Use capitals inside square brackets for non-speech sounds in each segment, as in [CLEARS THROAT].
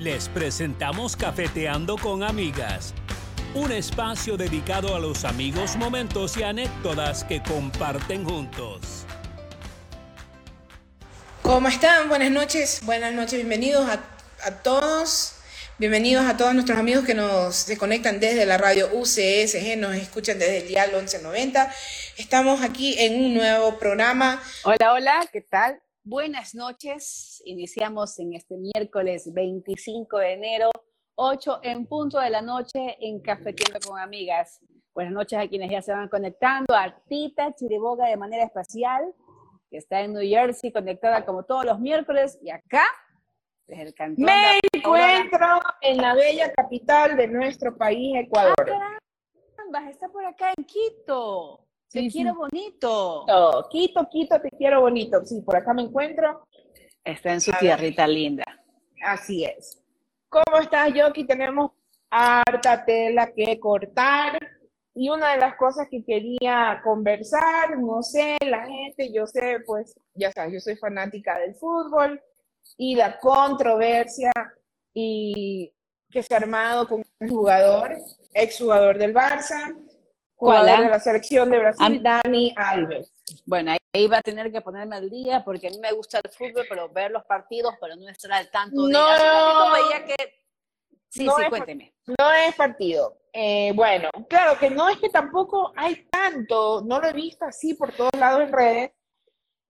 Les presentamos Cafeteando con Amigas, un espacio dedicado a los amigos, momentos y anécdotas que comparten juntos. ¿Cómo están? Buenas noches, buenas noches, bienvenidos a, a todos. Bienvenidos a todos nuestros amigos que nos se conectan desde la radio UCSG, nos escuchan desde el dial 1190. Estamos aquí en un nuevo programa. Hola, hola, ¿qué tal? Buenas noches. Iniciamos en este miércoles 25 de enero, 8 en punto de la noche en Cafetiendo con Amigas. Buenas noches a quienes ya se van conectando. Artita Chiriboga de manera especial, que está en New Jersey conectada como todos los miércoles. Y acá me encuentro en la bella capital de nuestro país, Ecuador. Ah, está por acá en Quito. Te quiero bonito. Quito, Quito, te quiero bonito. Sí, por acá me encuentro. Está en su tierrita linda. Así es. ¿Cómo estás, Yoki? Tenemos harta tela que cortar. Y una de las cosas que quería conversar, no sé, la gente, yo sé, pues, ya sabes, yo soy fanática del fútbol y la controversia y que se ha armado con un jugador, exjugador del Barça, jugador de la selección de Brasil, Dani Alves. Bueno, ahí va a tener que ponerme al día porque a mí me gusta el fútbol, pero ver los partidos, pero no estar al tanto de... No, veía que... Sí, sí, cuénteme. no es partido. Eh, bueno, claro que no es que tampoco hay tanto, no lo he visto así por todos lados en redes,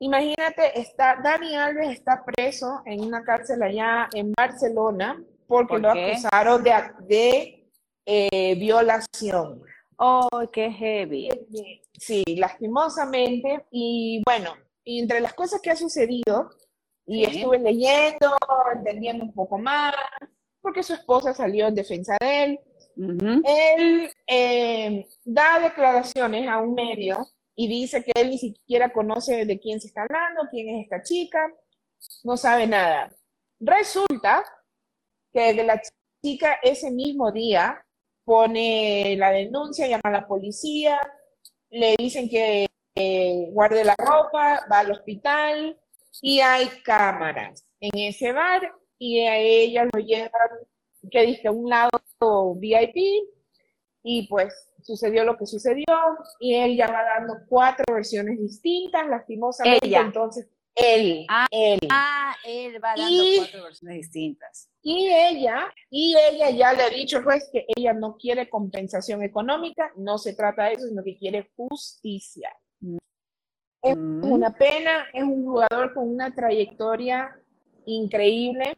Imagínate, está, Dani Alves está preso en una cárcel allá en Barcelona porque lo acusaron de, de eh, violación. Oh, qué heavy. Sí, lastimosamente. Y bueno, entre las cosas que ha sucedido, y estuve leyendo, entendiendo un poco más, porque su esposa salió en defensa de él. Él eh, da declaraciones a un medio y dice que él ni siquiera conoce de quién se está hablando, quién es esta chica, no sabe nada. Resulta que de la chica ese mismo día pone la denuncia, llama a la policía, le dicen que guarde la ropa, va al hospital y hay cámaras en ese bar y a ella lo llevan, que dice, a un lado VIP y pues sucedió lo que sucedió y él ya va dando cuatro versiones distintas, lastimosamente. Ella. Entonces, él, ah, él. Ah, él va dando cuatro versiones distintas. Y ella, y ella ya le ha dicho al juez que ella no quiere compensación económica, no se trata de eso, sino que quiere justicia. Es mm. una pena, es un jugador con una trayectoria increíble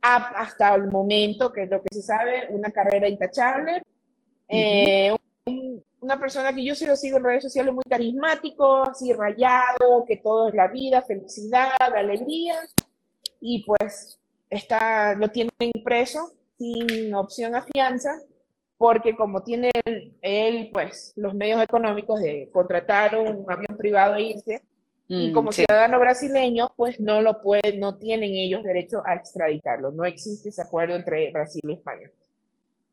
hasta el momento, que es lo que se sabe, una carrera intachable, eh, una persona que yo sí lo sigo en redes sociales muy carismático, así rayado, que todo es la vida, felicidad, alegría, y pues está, lo tienen preso sin opción a fianza, porque como tiene él, pues los medios económicos de contratar un avión privado e irse, y mm, como ciudadano brasileño, pues no lo pueden, no tienen ellos derecho a extraditarlo. No existe ese acuerdo entre Brasil y España.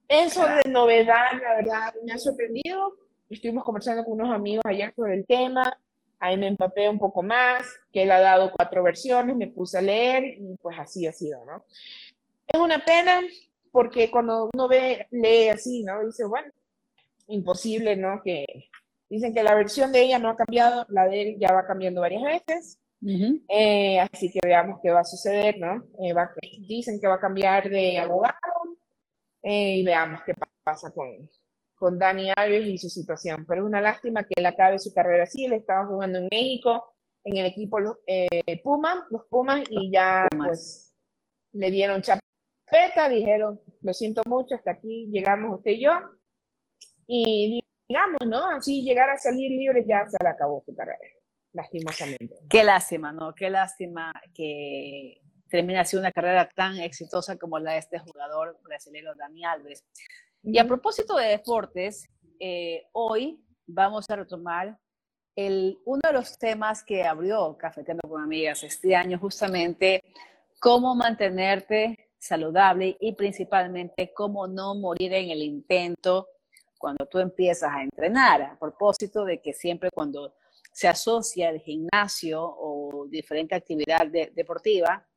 Eso de novedad, la verdad, me ha sorprendido. Estuvimos conversando con unos amigos ayer sobre el tema. Ahí me empapé un poco más, que él ha dado cuatro versiones, me puse a leer y pues así ha sido, ¿no? Es una pena porque cuando uno ve, lee así, ¿no? Dice, bueno, imposible, ¿no? Que dicen que la versión de ella no ha cambiado, la de él ya va cambiando varias veces. Eh, así que veamos qué va a suceder, ¿no? Eh, dicen que va a cambiar de abogado, eh, y veamos qué pasa con, con Dani Alves y su situación. Pero es una lástima que él acabe su carrera así. Él estaba jugando en México, en el equipo eh, Puma, los Pumas, y ya pues le dieron chapeta, dijeron, lo siento mucho, hasta aquí llegamos usted y yo. Y digamos, ¿no? Así llegar a salir libre ya se le acabó su carrera, lastimosamente. Qué lástima, ¿no? Qué lástima que termina siendo una carrera tan exitosa como la de este jugador brasileño Dani Alves. Y a propósito de deportes, eh, hoy vamos a retomar el, uno de los temas que abrió Cafeteando con Amigas este año, justamente cómo mantenerte saludable y principalmente cómo no morir en el intento cuando tú empiezas a entrenar, a propósito de que siempre cuando se asocia el gimnasio o diferente actividad deportiva,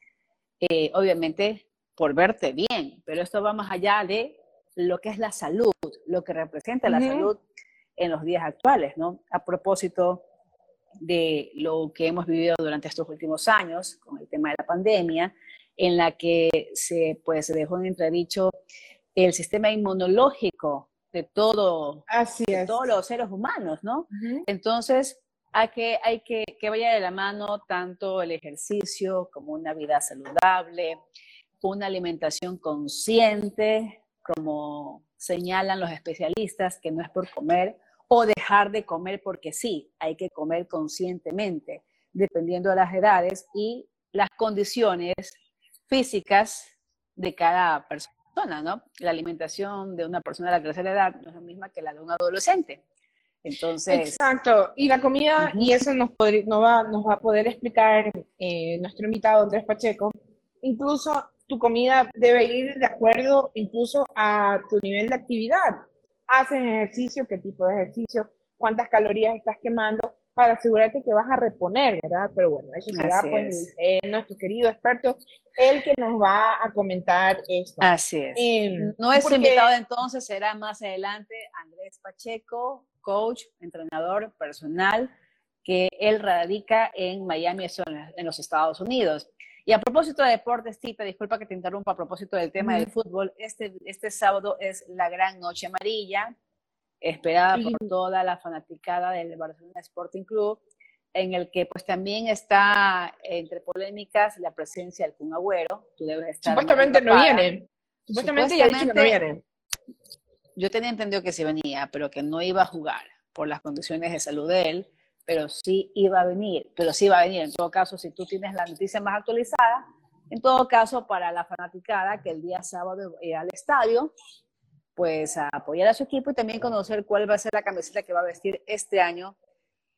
eh, obviamente por verte bien, pero esto va más allá de lo que es la salud, lo que representa la salud en los días actuales, ¿no? A propósito de lo que hemos vivido durante estos últimos años con el tema de la pandemia, en la que se, pues, se dejó en entredicho el sistema inmunológico de, todo, todos los seres humanos, ¿no? Entonces, hay que, hay que, que vaya de la mano tanto el ejercicio como una vida saludable, una alimentación consciente, como señalan los especialistas, que no es por comer o dejar de comer porque sí, hay que comer conscientemente, dependiendo de las edades y las condiciones físicas de cada persona, ¿no? La alimentación de una persona de la tercera edad no es la misma que la de un adolescente. Entonces. Exacto. Y la comida, y eso nos, no va, nos va a poder explicar eh, nuestro invitado Andrés Pacheco, incluso tu comida debe ir de acuerdo incluso a tu nivel de actividad. Haces ejercicio, qué tipo de ejercicio, cuántas calorías estás quemando para asegurarte que vas a reponer, ¿verdad? Pero bueno, eso será pues nuestro querido experto, el que nos va a comentar esto. Así es. Eh, nuestro invitado entonces será más adelante Andrés Pacheco, coach, entrenador personal, que él radica en Miami, en los Estados Unidos. Y a propósito de deportes, Tita, disculpa que te interrumpa a propósito del tema del fútbol, este, este sábado es la gran noche amarilla, esperada por toda la fanaticada del Barcelona Sporting Club, en el que pues también está entre polémicas la presencia del Kun Agüero, tú debes estar... Supuestamente no viene, supuestamente, ya dicho que no viene. Yo tenía entendido que sí venía, pero que no iba a jugar por las condiciones de salud de él, pero sí iba a venir, pero sí iba a venir. En todo caso, si tú tienes la noticia más actualizada, en todo caso, para la fanaticada que el día sábado irá al estadio, pues a apoyar a su equipo y también conocer cuál va a ser la camiseta que va a vestir este año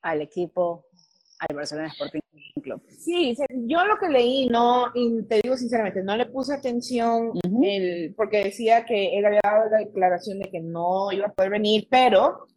al equipo, al Barcelona Sporting Club. Sí, yo lo que leí, no, y te digo sinceramente, no le puse atención el, porque decía que él había dado la declaración de que no iba a poder venir, pero,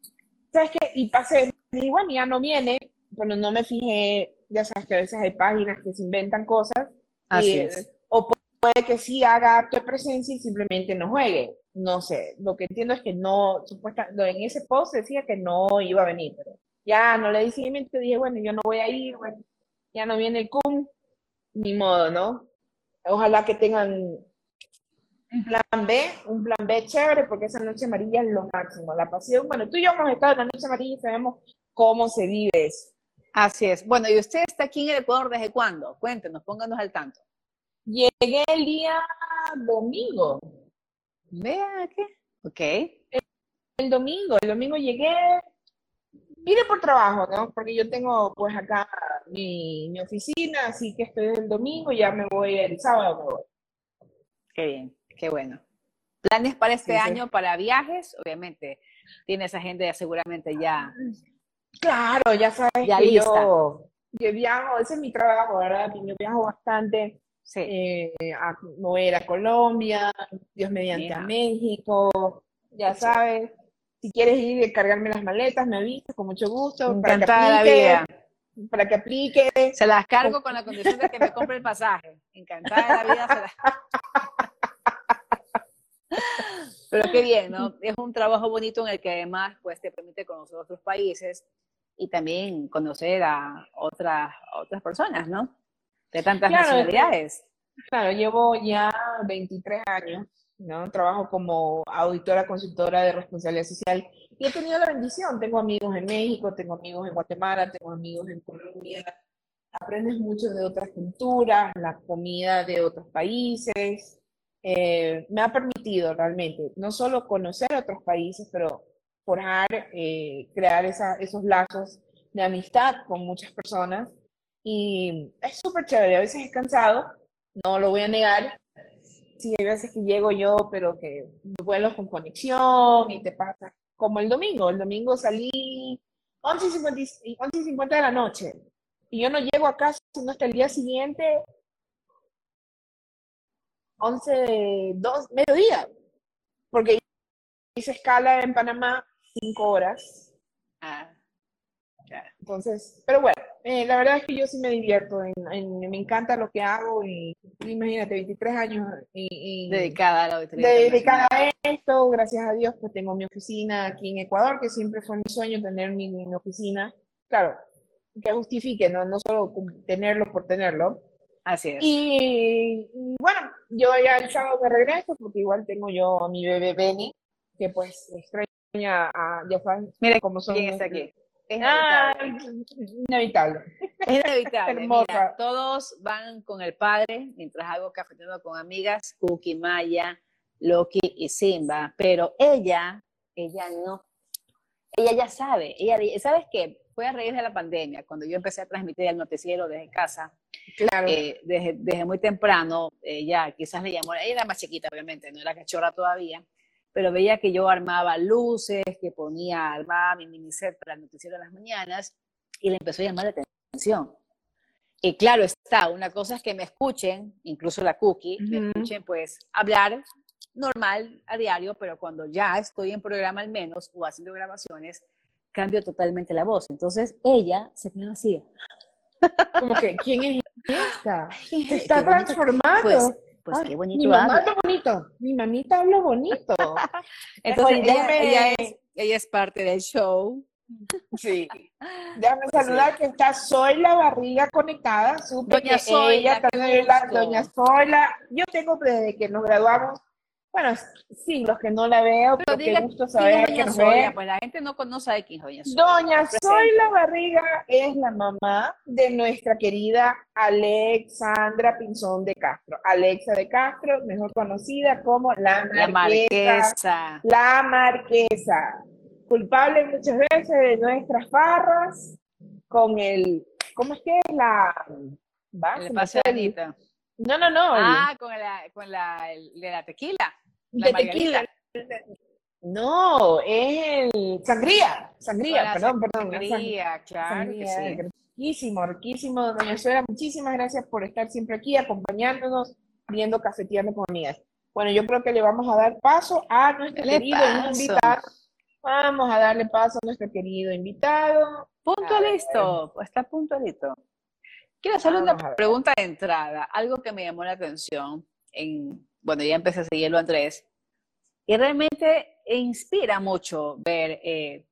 ¿sabes qué? Y pasé y bueno, ya no viene, pero no me fijé, ya sabes que a veces hay páginas que se inventan cosas. Así es. O puede que sí haga acto de presencia y simplemente no juegue. No sé, lo que entiendo es que no, supuestamente, en ese post decía que no iba a venir, pero ya no le di seguimiento, dije, bueno, yo no voy a ir, bueno, ya no viene el cum, ni modo, ¿no? Ojalá que tengan un plan B, un plan B chévere, porque esa noche amarilla es lo máximo, la pasión. Bueno, tú y yo hemos estado en la noche amarilla y sabemos cómo se vive eso. Así es. Bueno, ¿y usted está aquí en el Ecuador desde cuándo? Cuéntenos, pónganos al tanto. Llegué el día domingo. Vea qué. Ok. El, domingo, el domingo llegué, vine por trabajo, ¿no? Porque yo tengo pues acá mi, mi oficina, así que estoy el domingo, ya me voy el sábado, me voy. Qué bien, qué bueno. ¿Planes para este año para viajes? Obviamente, tienes agenda seguramente ya Claro, ya sabes que yo, yo viajo, ese es mi trabajo, ¿verdad? Yo viajo bastante eh, a mover a Colombia, Dios mediante a México, ya sabes. Si quieres ir y cargarme las maletas, me avisas con mucho gusto. Encantada para que aplique, la vida. Para que aplique. Se las cargo con la condición de que me compre el pasaje. Encantada de la vida. Pero qué bien, ¿no? [LAUGHS] Es un trabajo bonito en el que además pues, te permite conocer otros países y también conocer a otras, otras personas, ¿no? De tantas nacionalidades. Claro, llevo ya 23 años, ¿no? Trabajo como auditora, consultora de responsabilidad social y he tenido la bendición. Tengo amigos en México, tengo amigos en Guatemala, tengo amigos en Colombia. Aprendes mucho de otras culturas, la comida de otros países. Eh, me ha permitido realmente no solo conocer otros países, pero forjar, eh, crear esos lazos de amistad con muchas personas. Y es súper chévere, a veces es cansado, no lo voy a negar. Sí, hay veces que llego yo, pero que vuelo con conexión y te pasa. Como el domingo, el domingo salí 11.50 y 50 de la noche y yo no llego a casa sino hasta el día siguiente 11, 2, mediodía, porque hice escala en Panamá cinco horas. Ah, Entonces, pero bueno, eh, la verdad es que yo sí me divierto, en, me encanta lo que hago y imagínate, 23 años y, dedicada a la Dedicada a esto, gracias a Dios, pues tengo mi oficina aquí en Ecuador, que siempre fue mi sueño tener mi, mi oficina. Claro, que justifique, ¿no? no solo tenerlo por tenerlo. Así es. Y, bueno, yo ya el sábado me regreso porque igual tengo yo a mi bebé Benny, que pues extraña a, ya saben, Mira cómo son. ¿Quién está aquí? Es ah, inevitable. Es inevitable. Mira, todos van con el padre mientras hago cafeteando con amigas, Cookie, Maya, Loki y Simba, pero ella, ella no. Ella ya sabe, ella, ¿sabes qué? fue a raíz de la pandemia, cuando yo empecé a transmitir el noticiero desde casa, claro. Eh, desde, desde, muy temprano, ella quizás le llamó, ella era más chiquita obviamente, no era cachorra todavía, pero veía que yo armaba luces, que ponía, armaba mi miniset para el noticiero de las mañanas, y le empezó a llamar la atención. Y claro está, una cosa es que me escuchen, incluso la cookie, me escuchen pues hablar normal a diario, pero cuando ya estoy en programa al menos o haciendo grabaciones, cambio totalmente la voz. Entonces ella se quedó así. Como que, ¿quién es esta? Se está transformando. Pues, pues qué bonito Mi mamá habla bonito. Mi mamita habla bonito. [LAUGHS] Entonces ella, es, ella es parte del show. Sí. [LAUGHS] Déjame saludar que está Soy la Barriga conectada. Doña Soy, Doña Soyla. Yo tengo desde que nos graduamos bueno, sí, los que no la veo, pero qué gusto saber que nos ve. Pues la gente no, conoce sabe quién es Doña Soy. Doña Barriga es la mamá de nuestra querida Alexandra Pinzón de Castro. Alexa de Castro, mejor conocida como la Marquesa. La Marquesa. La Marquesa. Culpable muchas veces de nuestras farras con el, ¿cómo es que es la? Va, el. No, no, no. Ah, con la, con la, de la tequila. De tequila. No, es el sangría. Sangría, perdón, perdón. Sangría, claro. Que sí. Riquísimo, riquísimo, doña Suera. Muchísimas gracias por estar siempre aquí, acompañándonos, viendo Cafeteando con Amigas. Bueno, yo creo que le vamos a dar paso a nuestro querido invitado. Vamos a darle paso a nuestro querido invitado. Punto listo, está puntualito. Quiero hacerle una pregunta de entrada, algo que me llamó la atención, en, bueno, ya empecé a seguirlo Andrés, y realmente inspira mucho ver eh,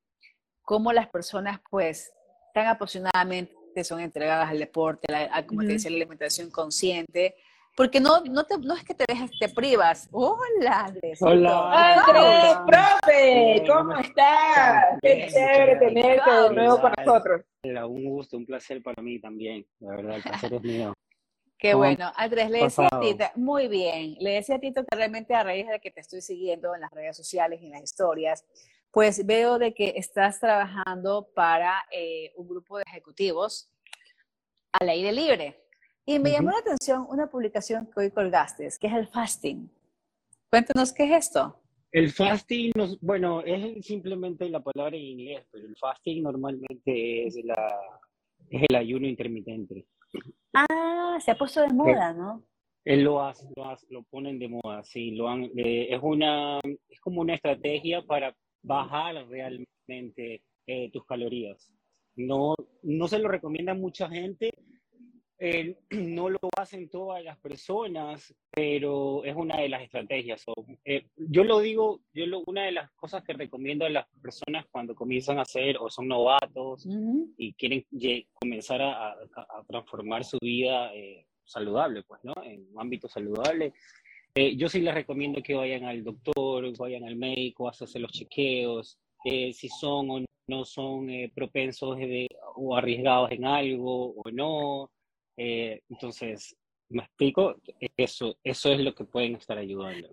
cómo las personas, pues, tan apasionadamente son entregadas al deporte, a, como te decía, la alimentación consciente, porque no, no, te, no es que te dejas, te privas. Hola, Andrés. Hola. Andrés, profe, ¿cómo estás? Qué chévere tenerte de nuevo con nosotros. Un gusto, un placer para mí también. La verdad, el placer es mío. Qué bueno. Andrés, le decía a Tito, muy bien, le decía a Tito que realmente a raíz de que te estoy siguiendo en las redes sociales y en las historias, pues veo de que estás trabajando para eh, un grupo de ejecutivos al aire libre. Y me llamó la atención una publicación que hoy colgaste, que es el fasting. Cuéntanos qué es esto. El fasting, bueno, es simplemente la palabra en inglés, pero el fasting normalmente es, la, es el ayuno intermitente. Ah, se ha puesto de moda, ¿no? Él lo hace, lo, lo ponen de moda, sí, lo han, eh, es una, es como una estrategia para bajar realmente eh, tus calorías. No, no se lo recomienda mucha gente eh, [CLEARS THROAT] no lo hacen todas las personas, pero es una de las estrategias. Eh, yo lo digo, yo lo, una de las cosas que recomiendo a las personas cuando comienzan a hacer o son novatos y quieren comenzar a, transformar su vida eh, saludable, pues, ¿no? En un ámbito saludable. yo sí les recomiendo que vayan al doctor, vayan al médico, hacerse los chequeos, si son o no son propensos o arriesgados en algo o no. Eh, entonces, ¿me explico? Eso, eso es lo que pueden estar ayudando.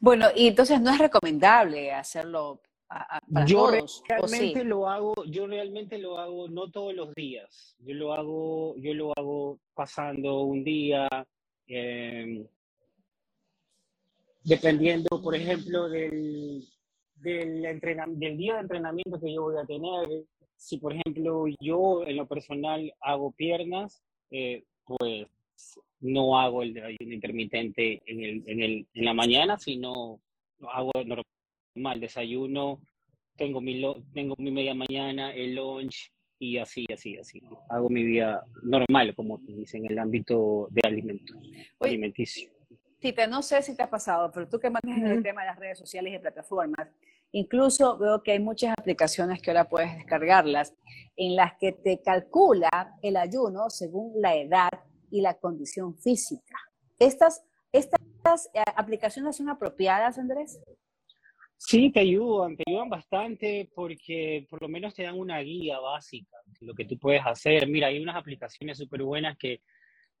Bueno, y entonces no es recomendable hacerlo a, para yo realmente lo hago, yo realmente lo hago no todos los días. Yo lo hago, yo lo hago pasando un día, em, dependiendo, por ejemplo, del, del, del día de entrenamiento que yo voy a tener. Si, por ejemplo, yo en lo personal hago piernas, eh, pues no hago el ayuno intermitente en, el, en, el, en la mañana, sino hago normal, desayuno, tengo mi, tengo mi media mañana, el lunch y así, así, así. Hago mi vida normal, como dicen, en el ámbito de alimentos, alimenticio. Tita, no sé si te ha pasado, pero tú que manejas el tema de las redes sociales y plataformas, incluso veo que hay muchas aplicaciones que ahora puedes descargarlas, en las que te calcula el ayuno según la edad y la condición física. ¿Estas, estas eh, aplicaciones son apropiadas, Andrés? Sí, te ayudan, te ayudan bastante porque por lo menos te dan una guía básica de lo que tú puedes hacer. Mira, hay unas aplicaciones súper buenas que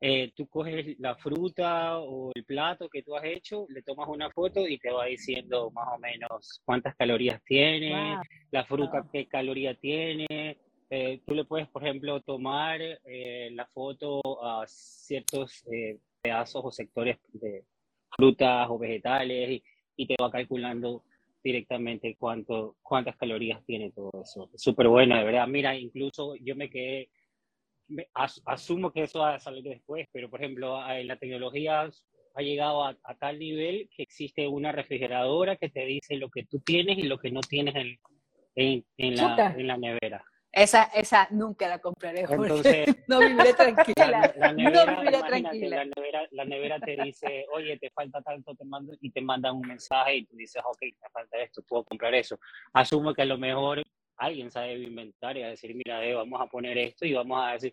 eh, tú coges la fruta o el plato que tú has hecho, le tomas una foto y te va diciendo más o menos cuántas calorías tiene, la fruta qué caloría tiene. Eh, tú le puedes, por ejemplo, tomar eh, la foto a ciertos pedazos o sectores de frutas o vegetales y, y te va calculando directamente cuánto, cuántas calorías tiene todo eso. Súper bueno, de verdad. Mira, incluso yo me quedé, asumo que eso va a salir después, pero por ejemplo, la tecnología ha llegado a, tal nivel que existe una refrigeradora que te dice lo que tú tienes y lo que no tienes en, en, en la, en la nevera. Esa, esa nunca la compraré. Entonces, [LAUGHS] no viviré [LAUGHS] tranquila. La, nevera, no viviré tranquila. La nevera, la nevera, te dice, oye, te falta tanto, te mando, y te mandan un mensaje y tú dices, ok, me falta esto, puedo comprar eso. Asumo que a lo mejor alguien sabe inventar y a decir, mira, eh, vamos a poner esto y vamos a decir,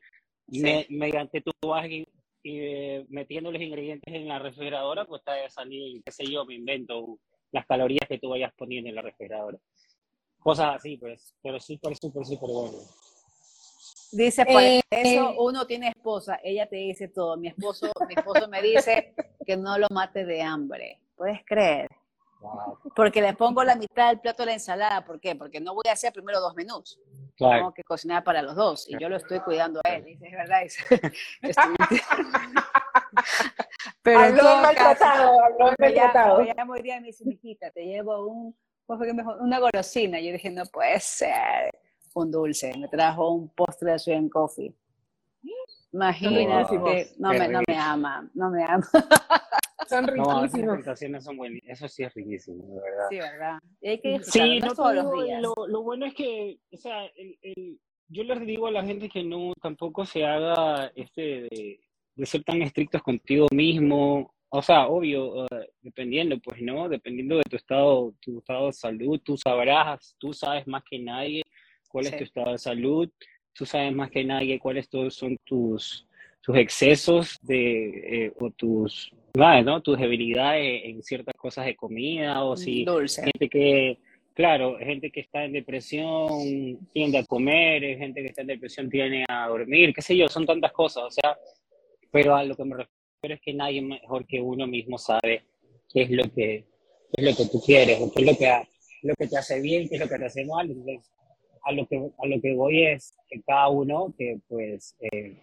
mediante tu y, eh, metiendo los ingredientes en la refrigeradora, pues te a salir, qué sé yo, me invento las calorías que tú vayas poniendo en la refrigeradora cosas así, pues, pero súper, súper, súper bueno. Dice, por eh, eso uno tiene esposa, ella te dice todo. Mi esposo, mi esposo me dice que no lo mate de hambre. ¿Puedes creer? Porque le pongo la mitad del plato de la ensalada. ¿Por qué? Porque no voy a hacer primero dos menús. Tengo que cocinar para los dos. Y yo lo estoy cuidando a él. Dice, es verdad. [LAUGHS] [LAUGHS] Pero habló maltratado, habló maltratado. Ya, muy bien, me dice, mijita, te llevo un una golosina. Yo dije, no puede ser un dulce. Me trajo un postre de Sweet Coffee. Imagínate no me, no me ama, no me ama. [LAUGHS] Son riquísimos. No, las presentaciones son buenas. Eso sí es riquísimo, de verdad. Sí, ¿verdad? Y hay que sí, no todos los días. Lo, lo, bueno es que, o sea, el, el, yo les digo a la gente que no tampoco se haga este de, de ser tan estrictos contigo mismo o sea, obvio, eh, dependiendo, pues, ¿no? Dependiendo de tu estado, tu estado de salud, tú sabrás, tú sabes más que nadie cuál es tu estado de salud, tú sabes más que nadie cuáles son tus, tus excesos de, eh, o tus, ¿no? Tus debilidades en ciertas cosas de comida, o si Dulce. gente que, claro, gente que está en depresión tiende a comer, gente que está en depresión tiende a dormir, qué sé yo, son tantas cosas, o sea, pero a lo que me refiero es que nadie mejor que uno mismo sabe qué es lo que, es lo que tú quieres, qué es lo que, lo que te hace bien, qué es lo que te hace mal. Entonces, a lo que, a lo que voy es que cada uno que pues eh,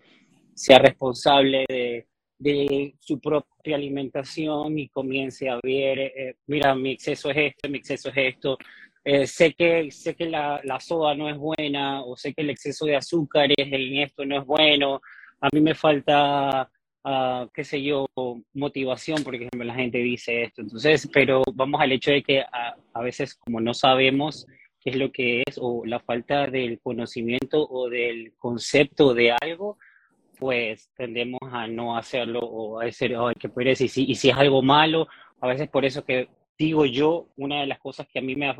sea responsable de, de, su propia alimentación y comience a ver, eh, mira, mi exceso es esto, mi exceso es esto, eh, sé que, sé que la, la, soda no es buena o sé que el exceso de azúcares en esto no es bueno, a mí me falta qué sé yo, motivación, por ejemplo, la gente dice esto. Entonces, pero vamos al hecho de que a, a, veces como no sabemos qué es lo que es o la falta del conocimiento o del concepto de algo, pues tendemos a no hacerlo o a decir, ay, qué pereza, y si, y si es algo malo, a veces por eso que digo yo, una de las cosas que a mí me,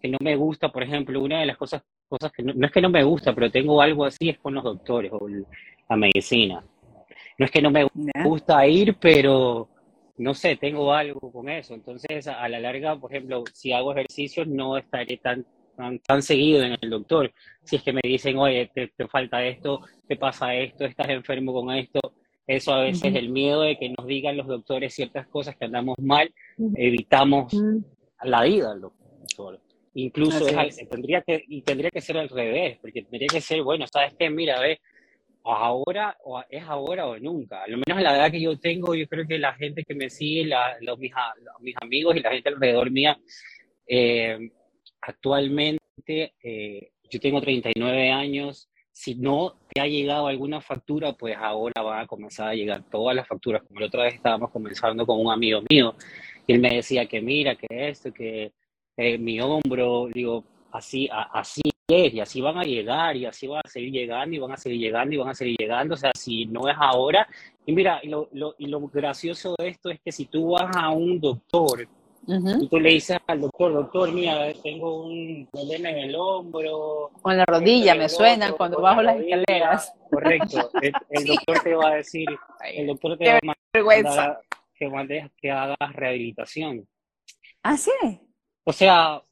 que no me gusta, por ejemplo, una de las cosas, cosas que no, no es que no me gusta, pero tengo algo así, es con los doctores o la medicina no es que no me gusta ir, pero no sé, tengo algo con eso. Entonces, a la larga, por ejemplo, si hago ejercicios, no estaré tan, tan, seguido en el doctor. Si es que me dicen, oye, te, falta esto, te pasa esto, estás enfermo con esto. Eso a veces el miedo de que nos digan los doctores ciertas cosas que andamos mal, evitamos la ida al doctor. Incluso tendría que, y tendría que ser al revés, porque tendría que ser, bueno, ¿sabes qué? Mira, ve, ahora, o es ahora o nunca. Al menos la edad que yo tengo, yo creo que la gente que me sigue, los, mis, mis, amigos y la gente alrededor mía, eh, actualmente, eh, yo tengo 39 años, si no te ha llegado alguna factura, pues ahora van a comenzar a llegar todas las facturas. Como la otra vez estábamos comenzando con un amigo mío, y él me decía que mira, que esto, que eh, mi hombro, digo, así, así es, y así van a llegar, y así van a seguir llegando, y van a seguir llegando, y van a seguir llegando. O sea, si no es ahora. Y mira, lo, lo, y lo gracioso de esto es que si tú vas a un doctor y tú le dices al doctor, doctor, mira, tengo un problema en el hombro. O en la rodilla, me suena cuando bajo las escaleras. [LAUGHS] Correcto. El, doctor te va a decir, el doctor te va a mandar que, que hagas rehabilitación. ¿Ah, sí? O sea,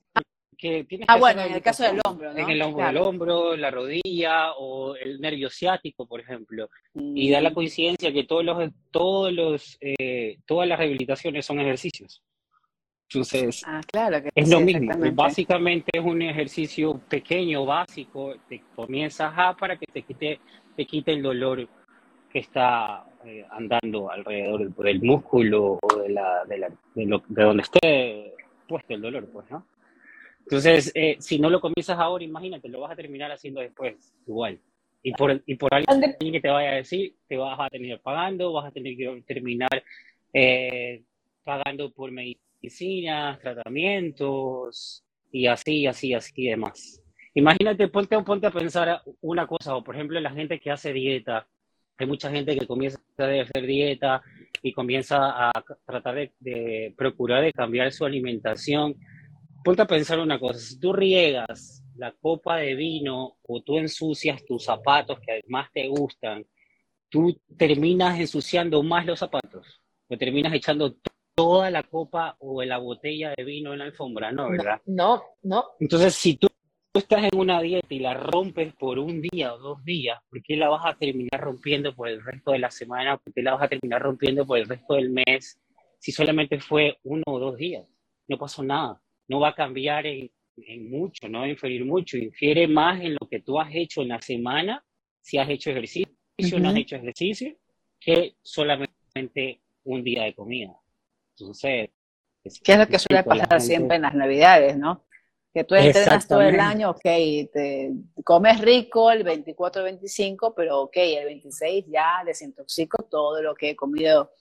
que tienes Ah, bueno, en el caso del hombro, ¿no? En el hombro, el hombro, la rodilla o el nervio ciático, por ejemplo. Y da la mm. coincidencia que todos los, todos los, eh, todas las rehabilitaciones son ejercicios. Entonces, ah, claro es lo mismo. Básicamente es un ejercicio pequeño, básico. Te comienzas a para que te quite, te quite el dolor que está eh, andando alrededor del, músculo o de, la, de, la, de, lo, de, donde esté puesto el dolor, pues, ¿no? Entonces, eh, si no lo comienzas ahora, imagínate, lo vas a terminar haciendo después, igual. Y por, y por alguien que te vaya a decir, te vas a tener pagando, vas a tener que terminar eh, pagando por medicina medicinas, tratamientos y así, así, así y demás. Imagínate, ponte, ponte a pensar una cosa, o por ejemplo la gente que hace dieta. Hay mucha gente que comienza a hacer dieta y comienza a tratar de, de procurar de cambiar su alimentación. Ponte a pensar una cosa, si tú riegas la copa de vino o tú ensucias tus zapatos que además te gustan, tú terminas ensuciando más los zapatos, o terminas echando toda la copa o la botella de vino en la alfombra, ¿no? ¿Verdad? No, no. Entonces, si tú estás en una dieta y la rompes por un día o dos días, ¿por qué la vas a terminar rompiendo por el resto de la semana? ¿Por qué la vas a terminar rompiendo por el resto del mes? Si solamente fue uno o dos días, no pasó nada. No va a cambiar en, mucho, no va a inferir mucho. Infiere más en lo que tú has hecho en la semana, si has hecho ejercicio o no has hecho ejercicio, que solamente un día de comida. Entonces, ¿Qué es lo que suele pasar siempre en las Navidades, no? Que tú entrenas todo el año, ok, te comes rico el 24, 25, pero ok, el 26 ya desintoxico todo lo que he comido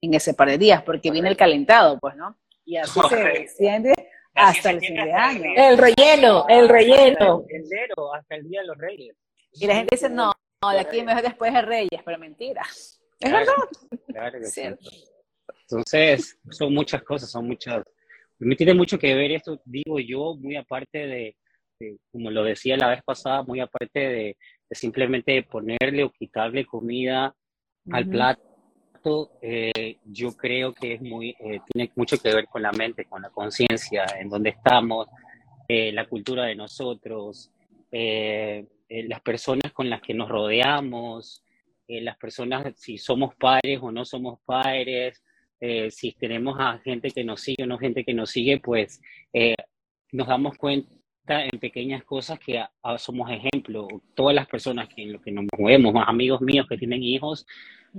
en ese par de días, porque viene el calentado, pues, ¿no? Y así se desciende hasta el fin de año. El relleno, el relleno. Enero, hasta el día de los reyes. Y la gente dice, no, no de aquí mejor después de reyes, pero mentira. Es verdad. Claro que sí. Entonces, son muchas cosas, son muchas. Me tiene mucho que ver esto, digo yo, muy aparte de, como lo decía la vez pasada, muy aparte de, simplemente ponerle o quitarle comida al plato. Eh, yo creo que es muy, eh, tiene mucho que ver con la mente, con la conciencia, en donde estamos, eh, la cultura de nosotros, las personas con las que nos rodeamos, las personas, si somos padres o no somos padres, eh, si tenemos a gente que nos sigue o no gente que nos sigue, pues eh, nos damos cuenta en pequeñas cosas que somos ejemplo. Todas las personas que en lo que nos movemos, más amigos míos que tienen hijos,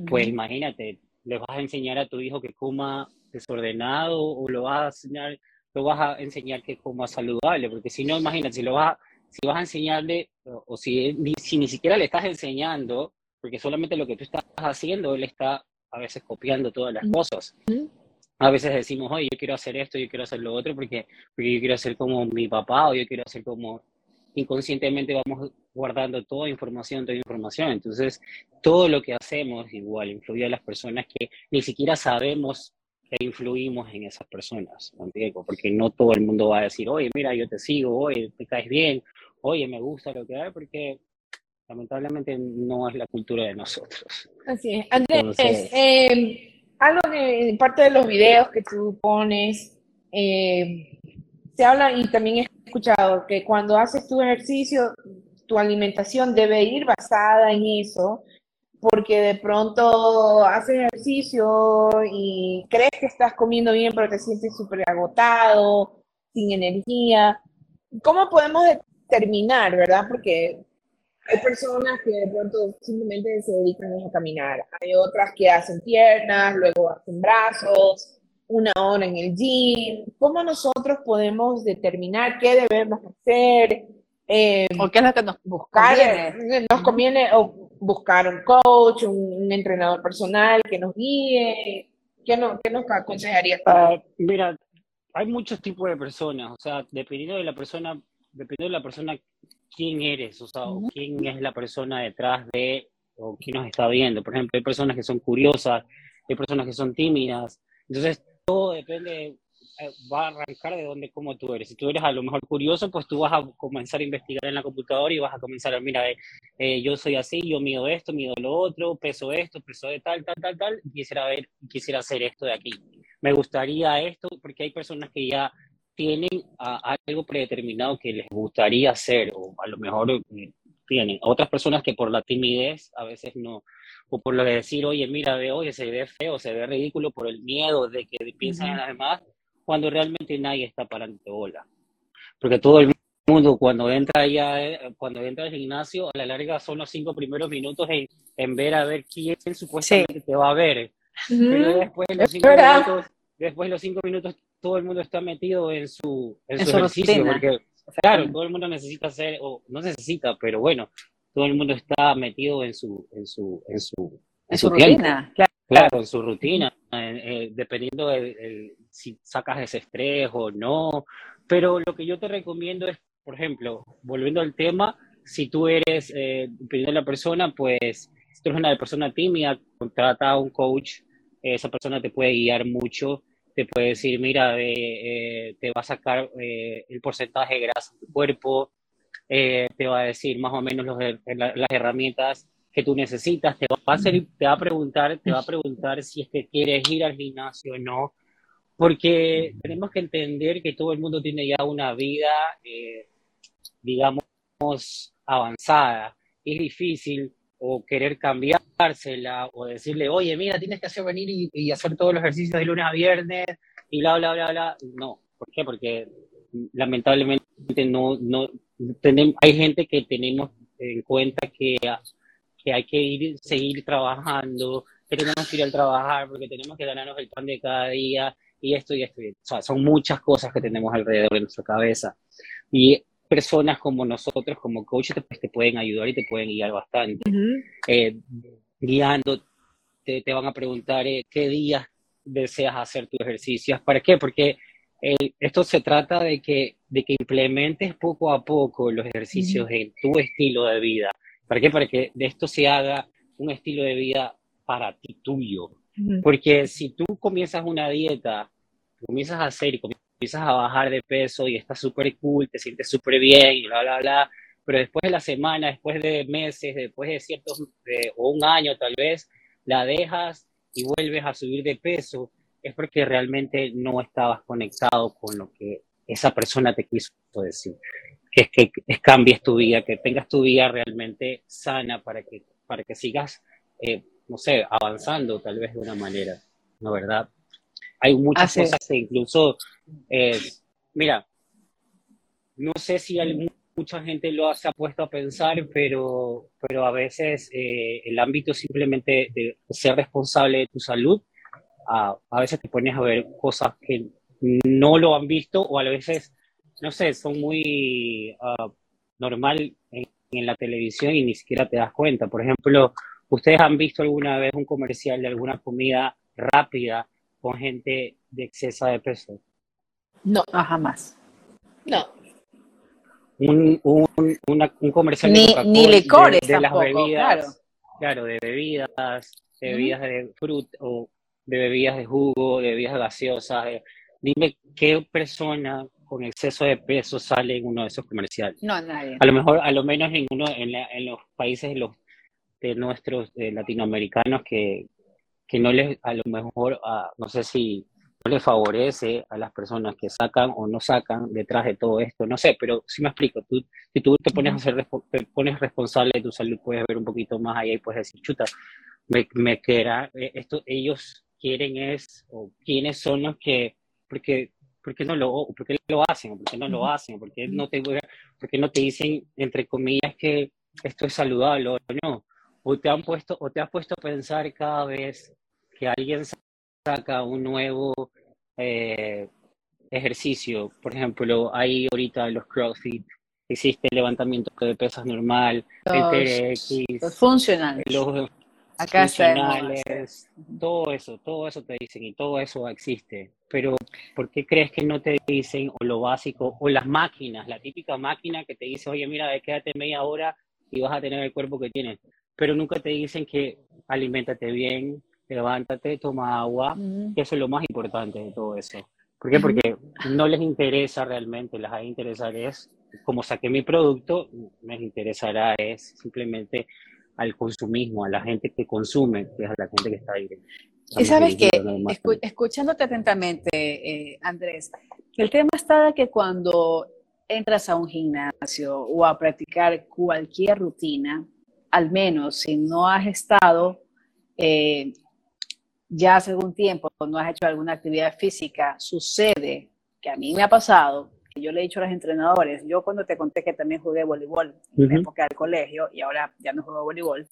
pues imagínate, les vas a enseñar a tu hijo que coma desordenado o lo vas a enseñar, lo vas a enseñar que coma saludable, porque si no, imagínate, si lo vas a, si vas a enseñarle, o, si, si ni siquiera le estás enseñando, porque solamente lo que tú estás haciendo, él está a veces copiando todas las cosas. A veces decimos, oye, yo quiero hacer esto, yo quiero hacer lo otro, porque, porque yo quiero hacer como mi papá o yo quiero hacer como inconscientemente vamos guardando toda información, toda información. Entonces, todo lo que hacemos igual influye a las personas que ni siquiera sabemos que influimos en esas personas, Diego? Porque no todo el mundo va a decir, oye, mira, yo te sigo, oye, te caes bien, oye, me gusta lo que hay, porque lamentablemente no es la cultura de nosotros. Así es. Andrés, eh, algo que parte de los videos que tú pones, eh, se habla y también he escuchado que cuando haces tu ejercicio, tu alimentación debe ir basada en eso, porque de pronto haces ejercicio y crees que estás comiendo bien, pero te sientes súper agotado, sin energía. ¿Cómo podemos determinar, verdad? Porque hay personas que de pronto simplemente se dedican a caminar. Hay otras que hacen piernas, luego hacen brazos, una hora en el gym. ¿Cómo nosotros podemos determinar qué debemos hacer? Eh, ¿O qué es lo que nos buscar, conviene? Nos conviene o buscar un coach, un, entrenador personal que nos guíe. ¿Qué, no, qué nos aconsejaría? Uh, mira, hay muchos tipos de personas. O sea, dependiendo de la persona dependiendo de la persona, quién eres, o sea, quién es la persona detrás de, o quién nos está viendo. Por ejemplo, hay personas que son curiosas, hay personas que son tímidas. Entonces, todo depende eh, va a arrancar de dónde, cómo tú eres. Si tú eres a lo mejor curioso, pues tú vas a comenzar a investigar en la computadora y vas a comenzar a, mira, eh, eh, yo soy así, yo mido esto, mido lo otro, peso esto, peso de tal, tal, tal, tal, quisiera ver, quisiera hacer esto de aquí. Me gustaría esto, porque hay personas que ya tienen algo predeterminado que les gustaría hacer, o a lo mejor tienen. Otras personas que por la timidez a veces no, o por lo de decir, oye, mira, ve, oye, se ve feo, se ve ridículo por el miedo de que piensan en las demás, cuando realmente nadie está parando bola. Porque todo el mundo cuando entra ya, eh, cuando entra al gimnasio, a la larga son los cinco primeros minutos en, en ver a ver quién supuestamente te va a ver. Pero después de los cinco minutos, después los cinco minutos todo el mundo está metido en su, en, su, ejercicio, porque claro, todo el mundo necesita hacer, o no necesita, pero bueno, todo el mundo está metido en su, en su, en su, en su, rutina, claro. Claro, en su rutina, eh, dependiendo de, si sacas ese estrés o no. Pero lo que yo te recomiendo es, por ejemplo, volviendo al tema, si tú eres, eh, de la persona, pues si tú eres una persona tímida, contrata a un coach, esa persona te puede guiar mucho, te puede decir, mira, eh, te va a sacar el porcentaje de grasa de tu cuerpo, te va a decir más o menos las herramientas que tú necesitas, te va a hacer, te va a preguntar, te va a preguntar si es que quieres ir al gimnasio o no, porque tenemos que entender que todo el mundo tiene ya una vida, eh, digamos, avanzada. Es difícil o querer cambiársela o decirle, oye, mira, tienes que hacer venir y, hacer todos los ejercicios de lunes a viernes y bla, bla, bla, bla. No, ¿por qué? Porque lamentablemente no, no tenemos, hay gente que tenemos en cuenta que que hay que ir, seguir trabajando, que tenemos que ir al trabajar porque tenemos que ganarnos el pan de cada día y esto y esto. O sea, son muchas cosas que tenemos alrededor de nuestra cabeza. Y personas como nosotros, como coaches, pues, te pueden ayudar y te pueden guiar bastante. Eh, guiando, te, te, van a preguntar eh, qué días deseas hacer tus ejercicios. ¿Para qué? Porque eh, esto se trata de que, de que implementes poco a poco los ejercicios en tu estilo de vida. ¿Para qué? Para que de esto se haga un estilo de vida para ti tuyo. Porque si tú comienzas una dieta, comienzas a hacer y comienzas a bajar de peso y estás súper cool, te sientes súper bien y bla, bla, bla, pero después de la semana, después de meses, después de ciertos, o un año tal vez, la dejas y vuelves a subir de peso, es porque realmente no estabas conectado con lo que esa persona te quiso decir. Que, que, que cambies tu vida, que tengas tu vida realmente sana para que, para que sigas, eh, no sé, avanzando tal vez de una manera, ¿no verdad? Hay muchas cosas que incluso, eh, mira, no sé si mucha gente lo se ha puesto a pensar, pero, pero a veces eh, el ámbito simplemente de ser responsable de tu salud, a, a veces te pones a ver cosas que no lo han visto o a veces no sé, son muy uh, normal en, la televisión y ni siquiera te das cuenta. Por ejemplo, ¿ustedes han visto alguna vez un comercial de alguna comida rápida con gente de exceso de peso? No, jamás. No. Un, un, un comercial ni, de ni licores de, las bebidas, claro. de bebidas, de bebidas de fruta o de bebidas de jugo, de bebidas gaseosas. Dime qué persona con exceso de peso sale en uno de esos comerciales. No, nadie. A lo mejor, a lo menos en uno, en, en los países de, los, de nuestros latinoamericanos que, que no les, a lo mejor, no sé si no les favorece a las personas que sacan o no sacan detrás de todo esto, no sé, pero si me explico, tú, si tú te pones a ser te pones responsable de tu salud, puedes ver un poquito más allá y puedes decir, chuta, me, me queda, eh, esto, ellos quieren es, o quiénes son los que, porque ¿por qué no lo, por qué lo hacen? ¿Por qué no lo hacen? ¿Por qué no te, por qué no te dicen, entre comillas, que esto es saludable o no? O te han puesto, o te has puesto a pensar cada vez que alguien saca un nuevo eh, ejercicio. Por ejemplo, hay ahorita los CrossFit, existe el levantamiento de pesas normal, los, el TRX, los funcionales. Los, Acá funcionales, todo eso, todo eso te dicen y todo eso existe. Pero, ¿por qué crees que no te dicen o lo básico o las máquinas, la típica máquina que te dice, oye, mira, quédate media hora y vas a tener el cuerpo que tienes? Pero nunca te dicen que aliméntate bien, levántate, toma agua, que eso es lo más importante de todo eso. ¿Por qué? Porque no les interesa realmente, les va a interesar es, como saqué mi producto, les interesará es simplemente al consumismo, a la gente que consume, que es a la gente que está ahí. Y sabes que, escuchándote atentamente, eh, Andrés, el tema está de que cuando entras a un gimnasio o a practicar cualquier rutina, al menos si no has estado eh, ya hace algún tiempo, no has hecho alguna actividad física, sucede que a mí me ha pasado, que yo le he dicho a los entrenadores, yo cuando te conté que también jugué voleibol en la época del colegio y ahora ya no juego voleibol,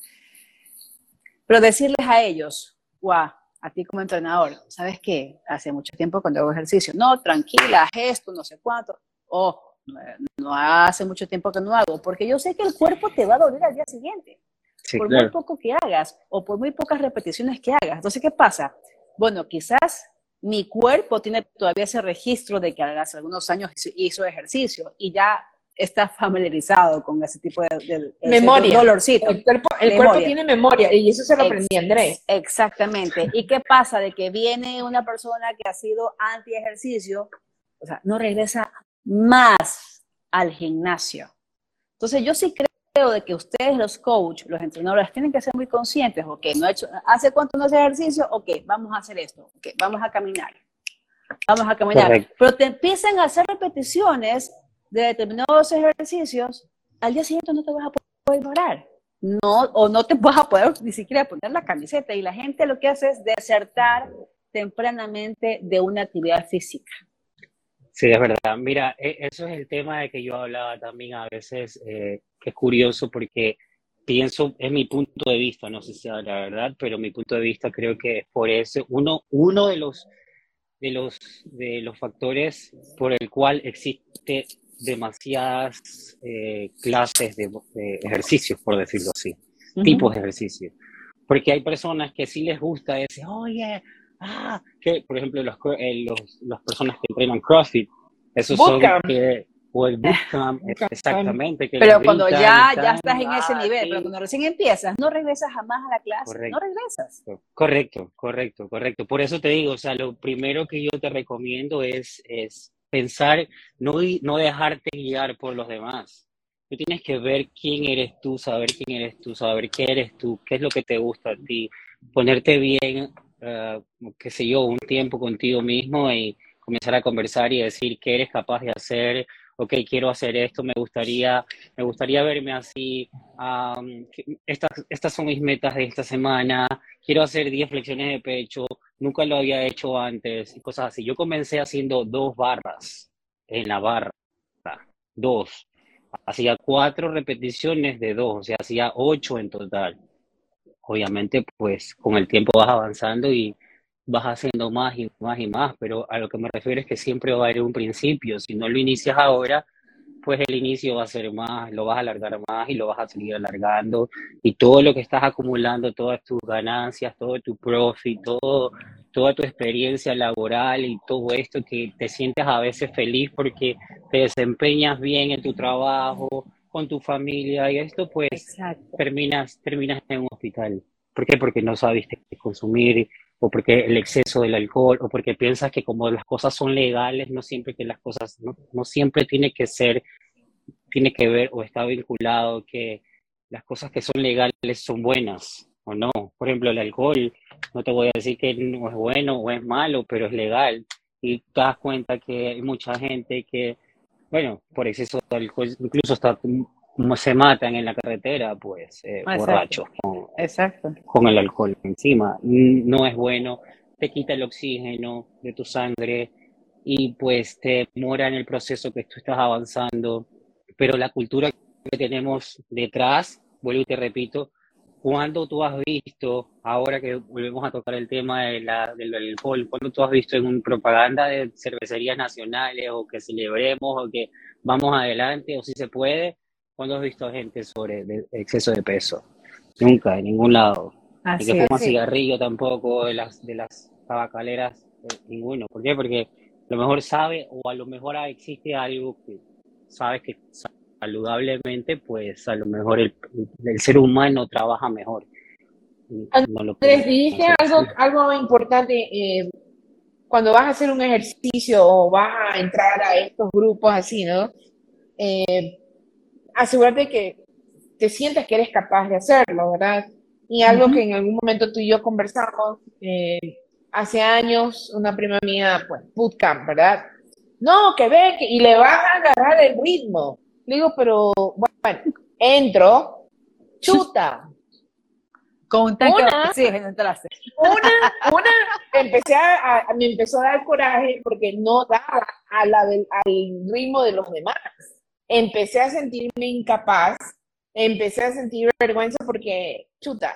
pero decirles a ellos, guau, a ti como entrenador, ¿sabes qué? Hace mucho tiempo cuando hago ejercicio, no, tranquila, haz esto, no sé cuánto, o no hace mucho tiempo que no hago, porque yo sé que el cuerpo te va a doler al día siguiente Sí, por muy poco que hagas o por muy pocas repeticiones que hagas. Entonces, ¿qué pasa? Bueno, quizás mi cuerpo tiene todavía ese registro de que hace algunos años hizo ejercicio y ya está familiarizado con ese tipo de, de- Memoria. dolorcito. El cuerpo, el Memoria. cuerpo tiene memoria y eso se lo aprendí Andrés. Exactamente. ¿Y qué pasa? De que viene una persona que ha sido anti-ejercicio, o sea, no regresa más al gimnasio. Entonces, yo sí creo de que ustedes, los coaches, los entrenadores, tienen que ser muy conscientes. Ok, no he hecho, ¿hace cuánto no hace ejercicio? Ok, vamos a hacer esto. Ok, vamos a caminar. Vamos a caminar. Correcto. Pero te empiezan a hacer repeticiones de determinados ejercicios, al día siguiente no te vas a poder parar. No, o no te vas a poder ni siquiera poner la camiseta. Y la gente lo que hace es desertar tempranamente de una actividad física. Sí, es verdad. Mira, e- eso es el tema de que yo hablaba también a veces, eh, que es curioso porque pienso, es mi punto de vista, no sé si sea la verdad, pero mi punto de vista creo que es por eso, uno, uno de los, de los, de los factores por el cual existe demasiadas eh, clases de, de ejercicios, por decirlo así, tipos de ejercicio. Porque hay personas que sí les gusta decir, oye, ah, que por ejemplo los, eh, los, las personas que entrenan CrossFit, esos son Bootcamp. que, o el bootcamp, Bootcamp. exactamente. Que Pero cuando gritan ya, ya estás en ese nivel, sí. pero cuando recién empiezas, no regresas jamás a la clase, Correcto. no regresas. Correcto, correcto, correcto. Por eso te digo, o sea, lo primero que yo te recomiendo es, es pensar, no, no dejarte guiar por los demás. Tú tienes que ver quién eres tú, saber quién eres tú, saber qué eres tú, qué es lo que te gusta a ti, ponerte bien, eh, qué sé yo, un tiempo contigo mismo y comenzar a conversar y decir qué eres capaz de hacer, ok, quiero hacer esto, me gustaría, me gustaría verme así, que- estas, estas son mis metas de esta semana, quiero hacer 10 flexiones de pecho, nunca lo había hecho antes y cosas así. Yo comencé haciendo dos barras en la barra, dos. Hacía cuatro repeticiones de dos, o sea, hacía ocho en total. Obviamente, pues con el tiempo vas avanzando y vas haciendo más y más y más, pero a lo que me refiero es que siempre va a haber un principio. Si no lo inicias ahora, pues el inicio va a ser más, lo vas a alargar más y lo vas a seguir alargando y todo lo que estás acumulando, todas tus ganancias, todo tu profit, todo, toda tu experiencia laboral y todo esto que te sientes a veces feliz porque te desempeñas bien en tu trabajo, con tu familia y esto pues Exacto. terminas, terminas en un hospital. ¿Por qué? Porque no sabiste qué consumir, o porque el exceso del alcohol, o porque piensas que como las cosas son legales, no siempre que las cosas, no, no siempre tiene que ser, tiene que ver o está vinculado que las cosas que son legales son buenas o no. Por ejemplo, el alcohol, no te voy a decir que no es bueno o es malo, pero es legal. Y te das cuenta que hay mucha gente que, bueno, por exceso de alcohol, incluso hasta se matan en la carretera, pues, eh, Exacto. borrachos, con, Exacto. con el alcohol encima. No es bueno, te quita el oxígeno de tu sangre y pues te demora en el proceso que tú estás avanzando. Pero la cultura que tenemos detrás, vuelvo y te repito, cuando tú has visto, ahora que volvemos a tocar el tema de la, del alcohol, cuando tú has visto en una propaganda de cervecerías nacionales o que celebremos o que vamos adelante o si se puede, cuando has visto gente sobre de- exceso de peso? Nunca, en ningún lado. Ni que fuma cigarrillo tampoco, de las, de las tabacaleras, eh, ninguno. ¿Por qué? Porque a lo mejor sabe o a lo mejor existe algo que sabes que saludablemente, pues a lo mejor el, el ser humano trabaja mejor. No lo dijiste algo, algo importante. Eh, cuando vas a hacer un ejercicio o vas a entrar a estos grupos así, ¿no? Eh, asegúrate que te sientas que eres capaz de hacerlo, ¿verdad? Y algo que en algún momento tú y yo conversamos, eh, hace años, una prima mía, pues, bootcamp, ¿verdad? No, que ve, y le vas a agarrar el ritmo. Le digo, pero, bueno, entro, chuta, con un tanque una, Una, [LAUGHS] una, empecé a, me empezó a dar coraje porque no daba a la al ritmo de los demás. Empecé a sentirme incapaz, empecé a sentir vergüenza porque, chuta,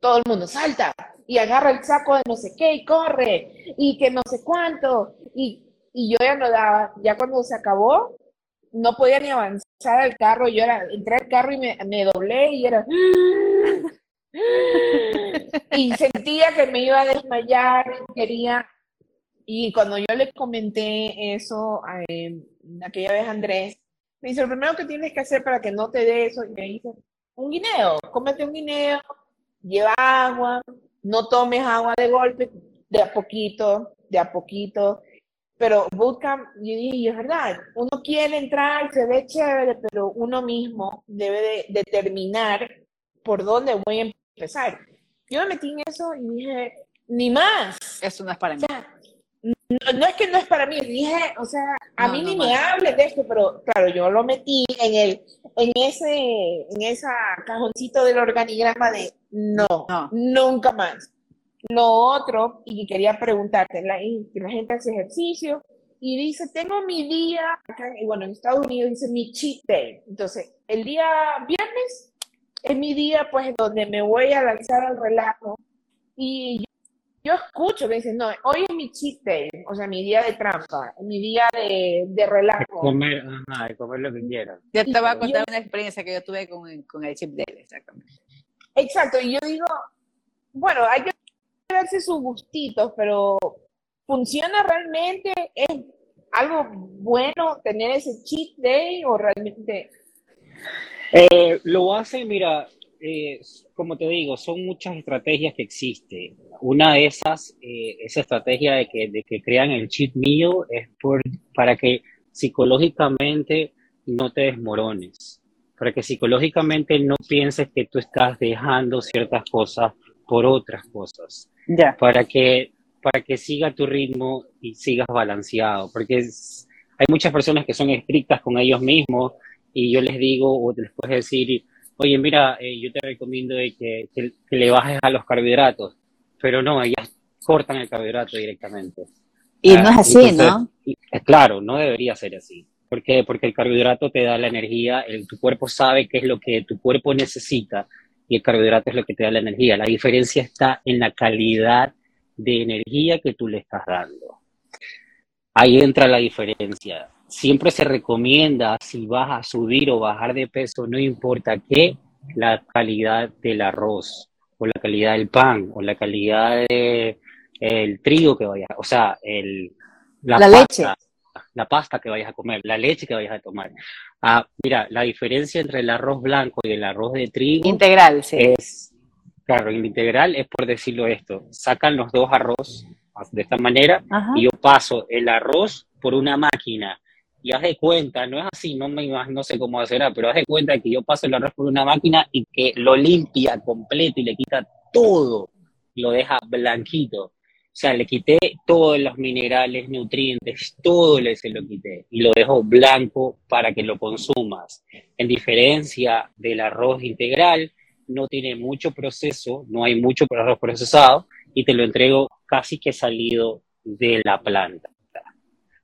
todo el mundo salta y agarra el saco de no sé qué y corre y que no sé cuánto. Y, y yo ya no daba, ya cuando se acabó, no podía ni avanzar al carro. Yo era, entré al carro y me, me doblé y era y sentía que me iba a desmayar, quería. Y cuando yo le comenté eso a, eh, aquella vez a Andrés, me dice, lo primero que tienes que hacer para que no te dé eso, y me dice, un guineo, cómete un guineo, lleva agua, no tomes agua de golpe, de a poquito, de a poquito. Pero bootcamp, yo dije, es verdad, uno quiere entrar, se ve chévere, pero uno mismo debe de determinar por dónde voy a empezar. Yo me metí en eso y dije, ni más. Eso no es para mí. no, es que no es para mí, dije, o sea, a mí ni me hables de esto, pero claro, yo lo metí en el, en ese, en esa cajoncito del organigrama de no, nunca más. Lo otro, y quería preguntarte, la, la gente hace ejercicio y dice, tengo mi día, acá, bueno, en Estados Unidos dice mi cheat day. Entonces, el día viernes es mi día, pues, donde me voy a lanzar al relajo. Y yo, escucho que dicen, no, hoy es mi cheat day, o sea, mi día de trampa, mi día de, de relajo. De comer, ajá, de comer lo que quieras. Yo te voy a contar una experiencia que yo tuve con, con el cheat day, exactamente. Exacto, y yo digo, bueno, hay que darse sus gustitos, pero ¿funciona realmente? ¿Es algo bueno tener ese cheat day o realmente eh, lo hace, mira, eh, como te digo, son muchas estrategias que existen. Una de esas, eh, esa estrategia de que, de que crean el cheat meal es por, para que psicológicamente no te desmorones, para que psicológicamente no pienses que tú estás dejando ciertas cosas por otras cosas, ya para que para que siga tu ritmo y sigas balanceado, porque hay muchas personas que son estrictas con ellos mismos y yo les digo o les puedes decir, oye, mira, eh, yo te recomiendo que, que, le bajes a los carbohidratos, pero no, ellas cortan el carbohidrato directamente. Y no es ah, así, ¿no? claro, no debería ser así. ¿Por qué? Porque el carbohidrato te da la energía, el, tu cuerpo sabe qué es lo que tu cuerpo necesita y el carbohidrato es lo que te da la energía. La diferencia está en la calidad de energía que tú le estás dando. Ahí entra la diferencia siempre se recomienda, si vas a subir o bajar de peso, no importa qué, la calidad del arroz, o la calidad del pan, o la calidad del trigo que vayas, o sea, el, la, leche. La pasta que vayas a comer, la leche que vayas a tomar. Ah, mira, la diferencia entre el arroz blanco y el arroz de trigo. Integral, sí. Es, claro, el integral es por decirlo esto. Sacan los dos arroz de esta manera y yo paso el arroz por una máquina y haz de cuenta, no es así, no, me, no sé cómo será, pero haz de cuenta que yo paso el arroz por una máquina y que lo limpia completo y le quita todo, lo deja blanquito. O sea, le quité todos los minerales, nutrientes, todo le se lo quité y lo dejo blanco para que lo consumas. En diferencia del arroz integral, no tiene mucho proceso, no hay mucho arroz procesado y te lo entrego casi que salido de la planta.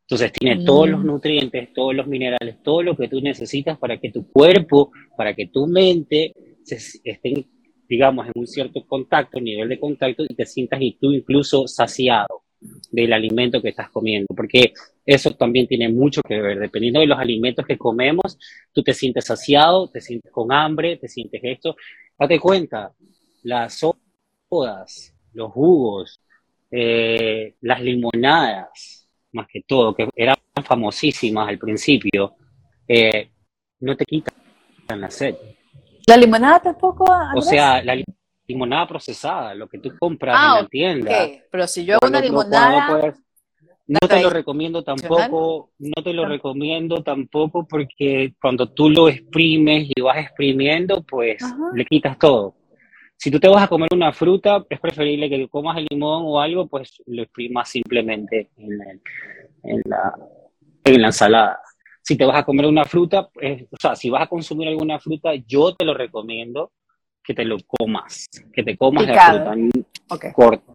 Entonces tiene todos los mm. nutrientes, todos los minerales, todo lo que tú necesitas para que tu cuerpo, para que tu mente se, estén, digamos, en un cierto contacto, nivel de contacto y te sientas y tú incluso saciado del alimento que estás comiendo, porque eso también tiene mucho que ver. Dependiendo de los alimentos que comemos, tú te sientes saciado, te sientes con hambre, te sientes esto. Date cuenta, la sopa sodas, los jugos, eh, las limonadas, más que todo, que eran famosísimas al principio, eh, no te quitan la sed. ¿La limonada tampoco? O sea, la limonada procesada, lo que tú compras en Ah, la tienda. ok. Pero si yo hago una limonada, puedes- no te lo recomiendo tampoco, no te lo recomiendo tampoco porque cuando tú lo exprimes y vas exprimiendo, pues Ajá. le quitas todo. Si tú te vas a comer una fruta, es preferible que comas el limón o algo, pues lo exprimas simplemente en la, en la, en la ensalada. Si te vas a comer una fruta, o sea, si vas a consumir alguna fruta, yo te lo recomiendo que te lo comas, que te comas Picado. la fruta ok. corto.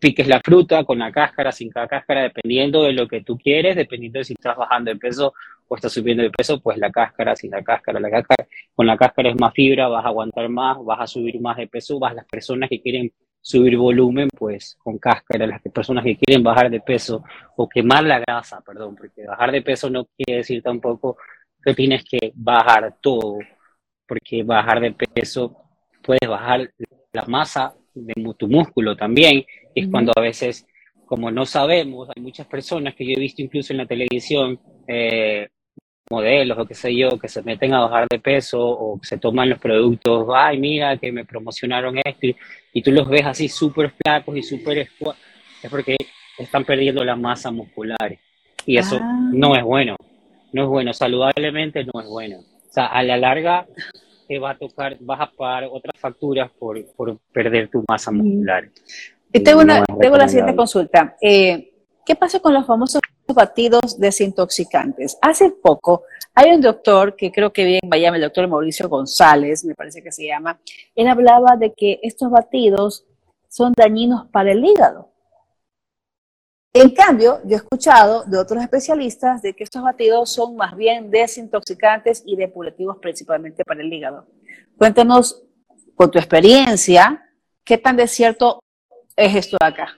Piques la fruta con la cáscara, sin la cáscara, dependiendo de lo que tú quieres, dependiendo de si estás bajando de peso o estás subiendo de peso, pues la cáscara, sin la cáscara, la cáscara, con la cáscara es más fibra, vas a aguantar más, vas a subir más de peso, vas las personas que quieren subir volumen, pues con cáscara, las personas que quieren bajar de peso o quemar la grasa, perdón, porque bajar de peso no quiere decir tampoco que tienes que bajar todo, porque bajar de peso puedes bajar la masa de tu músculo también, y es cuando a veces, como no sabemos, hay muchas personas que yo he visto incluso en la televisión, eh, modelos o qué sé yo, que se meten a bajar de peso o se toman los productos, ay, mira que me promocionaron esto, y, y tú los ves así súper flacos y súper es porque están perdiendo la masa muscular. Y eso Ah. no es bueno, no es bueno, saludablemente no es bueno. O sea, a la larga te va a tocar, vas a pagar otras facturas por, por perder tu masa muscular. Tengo, una, tengo la siguiente consulta. Eh, ¿Qué pasa con los famosos batidos desintoxicantes? Hace poco hay un doctor que creo que vive en Miami, el doctor Mauricio González, me parece que se llama. Él hablaba de que estos batidos son dañinos para el hígado. En cambio, yo he escuchado de otros especialistas de que estos batidos son más bien desintoxicantes y depurativos principalmente para el hígado. Cuéntanos, con tu experiencia, ¿qué tan de cierto es esto de acá?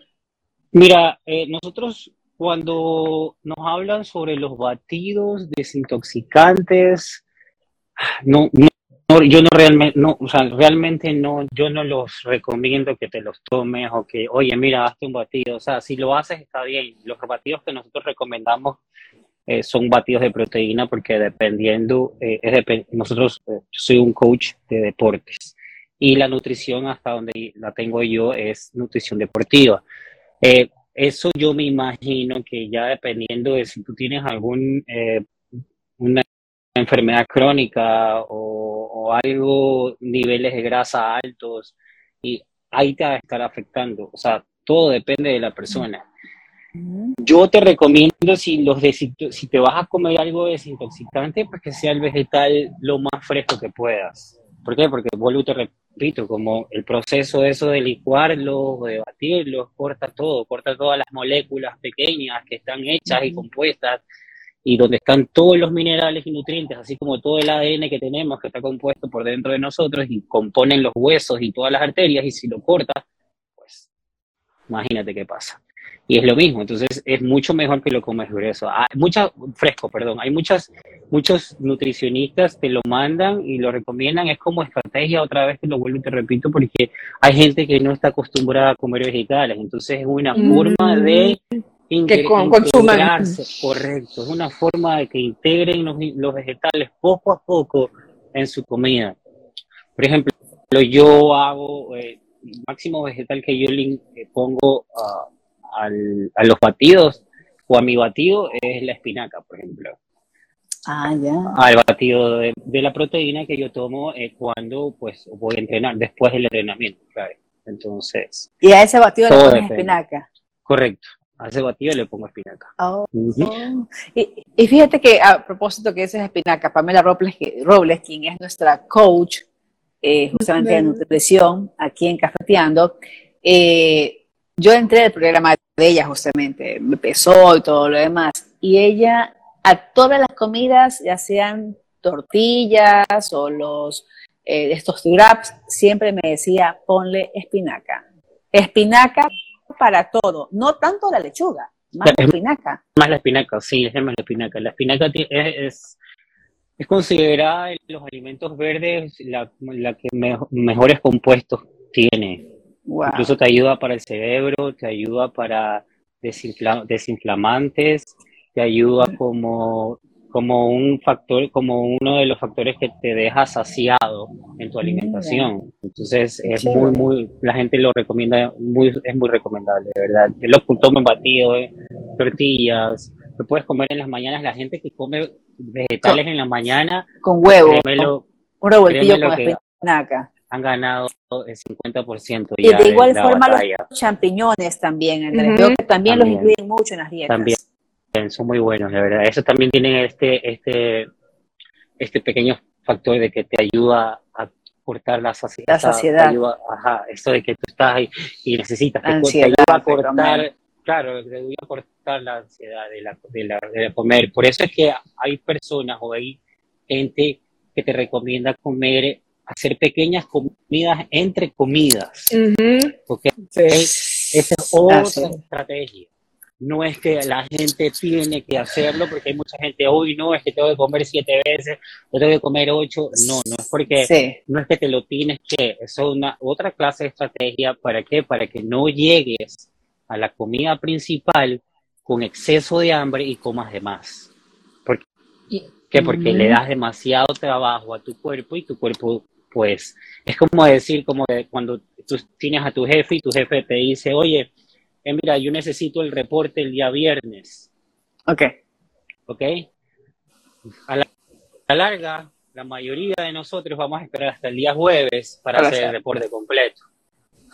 Mira, eh, nosotros cuando nos hablan sobre los batidos desintoxicantes, no, no, yo no realmente, no, o sea, realmente no, yo no los recomiendo que te los tomes o que, oye, mira, hazte un batido. O sea, si lo haces está bien. Los batidos que nosotros recomendamos eh, son batidos de proteína porque dependiendo, eh, es depen- nosotros, eh, yo soy un coach de deportes y la nutrición hasta donde la tengo yo es nutrición deportiva. Eh, eso yo me imagino que ya dependiendo de si tú tienes algún eh, una enfermedad crónica o, o algo, niveles de grasa altos, y ahí te va a estar afectando. O sea, todo depende de la persona. Yo te recomiendo si los si te vas a comer algo desintoxicante, pues que sea el vegetal lo más fresco que puedas. ¿Por qué? Porque vuelvo y te repito, como el proceso eso de licuarlo, de batirlo, corta todo, corta todas las moléculas pequeñas que están hechas y compuestas y donde están todos los minerales y nutrientes, así como todo el ADN que tenemos que está compuesto por dentro de nosotros y componen los huesos y todas las arterias y si lo cortas, pues imagínate qué pasa. Y es lo mismo, entonces es mucho mejor que lo comes grueso. Hay mucha, fresco, perdón. Hay muchas, muchos nutricionistas que lo mandan y lo recomiendan. Es como estrategia, otra vez te lo vuelvo y te repito, porque hay gente que no está acostumbrada a comer vegetales. Entonces es una Mm. forma de Que con- consuman. Correcto, es una forma de que integren los, los vegetales poco a poco en su comida. Por ejemplo, yo hago, eh, el máximo vegetal que yo le eh, pongo a al- a los batidos o a mi batido es la espinaca, por ejemplo. Ah, ya. Al batido de, de la proteína que yo tomo eh, cuando pues voy a entrenar, después del entrenamiento, claro. Entonces, Y a ese batido le pones depende. espinaca. correcto. A ese batido le pongo espinaca. Oh. Y, y fíjate que a propósito que esa es espinaca, Pamela Robles, que- Robles, quien es nuestra coach eh, justamente de nutrición aquí en Cafeteando, eh, yo entré al programa de ella justamente, me pesó y todo lo demás, y ella a todas las comidas, ya sean tortillas o los eh, estos wraps, siempre me decía, ponle espinaca. Espinaca para todo, no tanto la lechuga, más la espinaca. Más la espinaca, sí, es más la espinaca. La espinaca es, es, es considerada en los alimentos verdes la, la que me- mejores compuestos tiene. Incluso te ayuda para el cerebro, te ayuda para desinflamantes, te ayuda como, como un factor, como uno de los factores que te deja saciado en tu alimentación. Entonces es muy, muy, la gente lo recomienda, muy, es muy recomendable, de verdad. Lo tomen batido, eh, tortillas, lo puedes comer en las mañanas. La gente que come vegetales en la mañana, con huevo, un revoltillo con espinaca han ganado el 50% Y de igual forma los champiñones también, también, los incluyen mucho en las dietas. También, son muy buenos, de verdad. Eso también tiene este, este, este pequeño factor de que te ayuda a cortar la saciedad. La saciedad. ajá, eso de que tú estás ahí y necesitas, te, ayuda a cortar, claro, te ayuda a cortar la ansiedad de, la, de, la, de comer. Por eso es que hay personas o hay gente que te recomienda comer hacer pequeñas comidas entre comidas. Porque esa es otra estrategia. No es que la gente tiene que hacerlo, porque hay mucha gente, hoy no, es que tengo que comer siete veces, o tengo que comer ocho. No, no es porque, no es que te lo tienes que, eso es una otra clase de estrategia. ¿Para qué? Para que no llegues a la comida principal con exceso de hambre y comas de más. ¿Por qué? Porque le das demasiado trabajo a tu cuerpo y tu cuerpo pues es como decir, como cuando tú tienes a tu jefe y tu jefe te dice, oye, eh, mira, yo necesito el reporte el día viernes. Ok. Ok. A la, larga, la mayoría de nosotros vamos a esperar hasta el día jueves para hacer el reporte completo.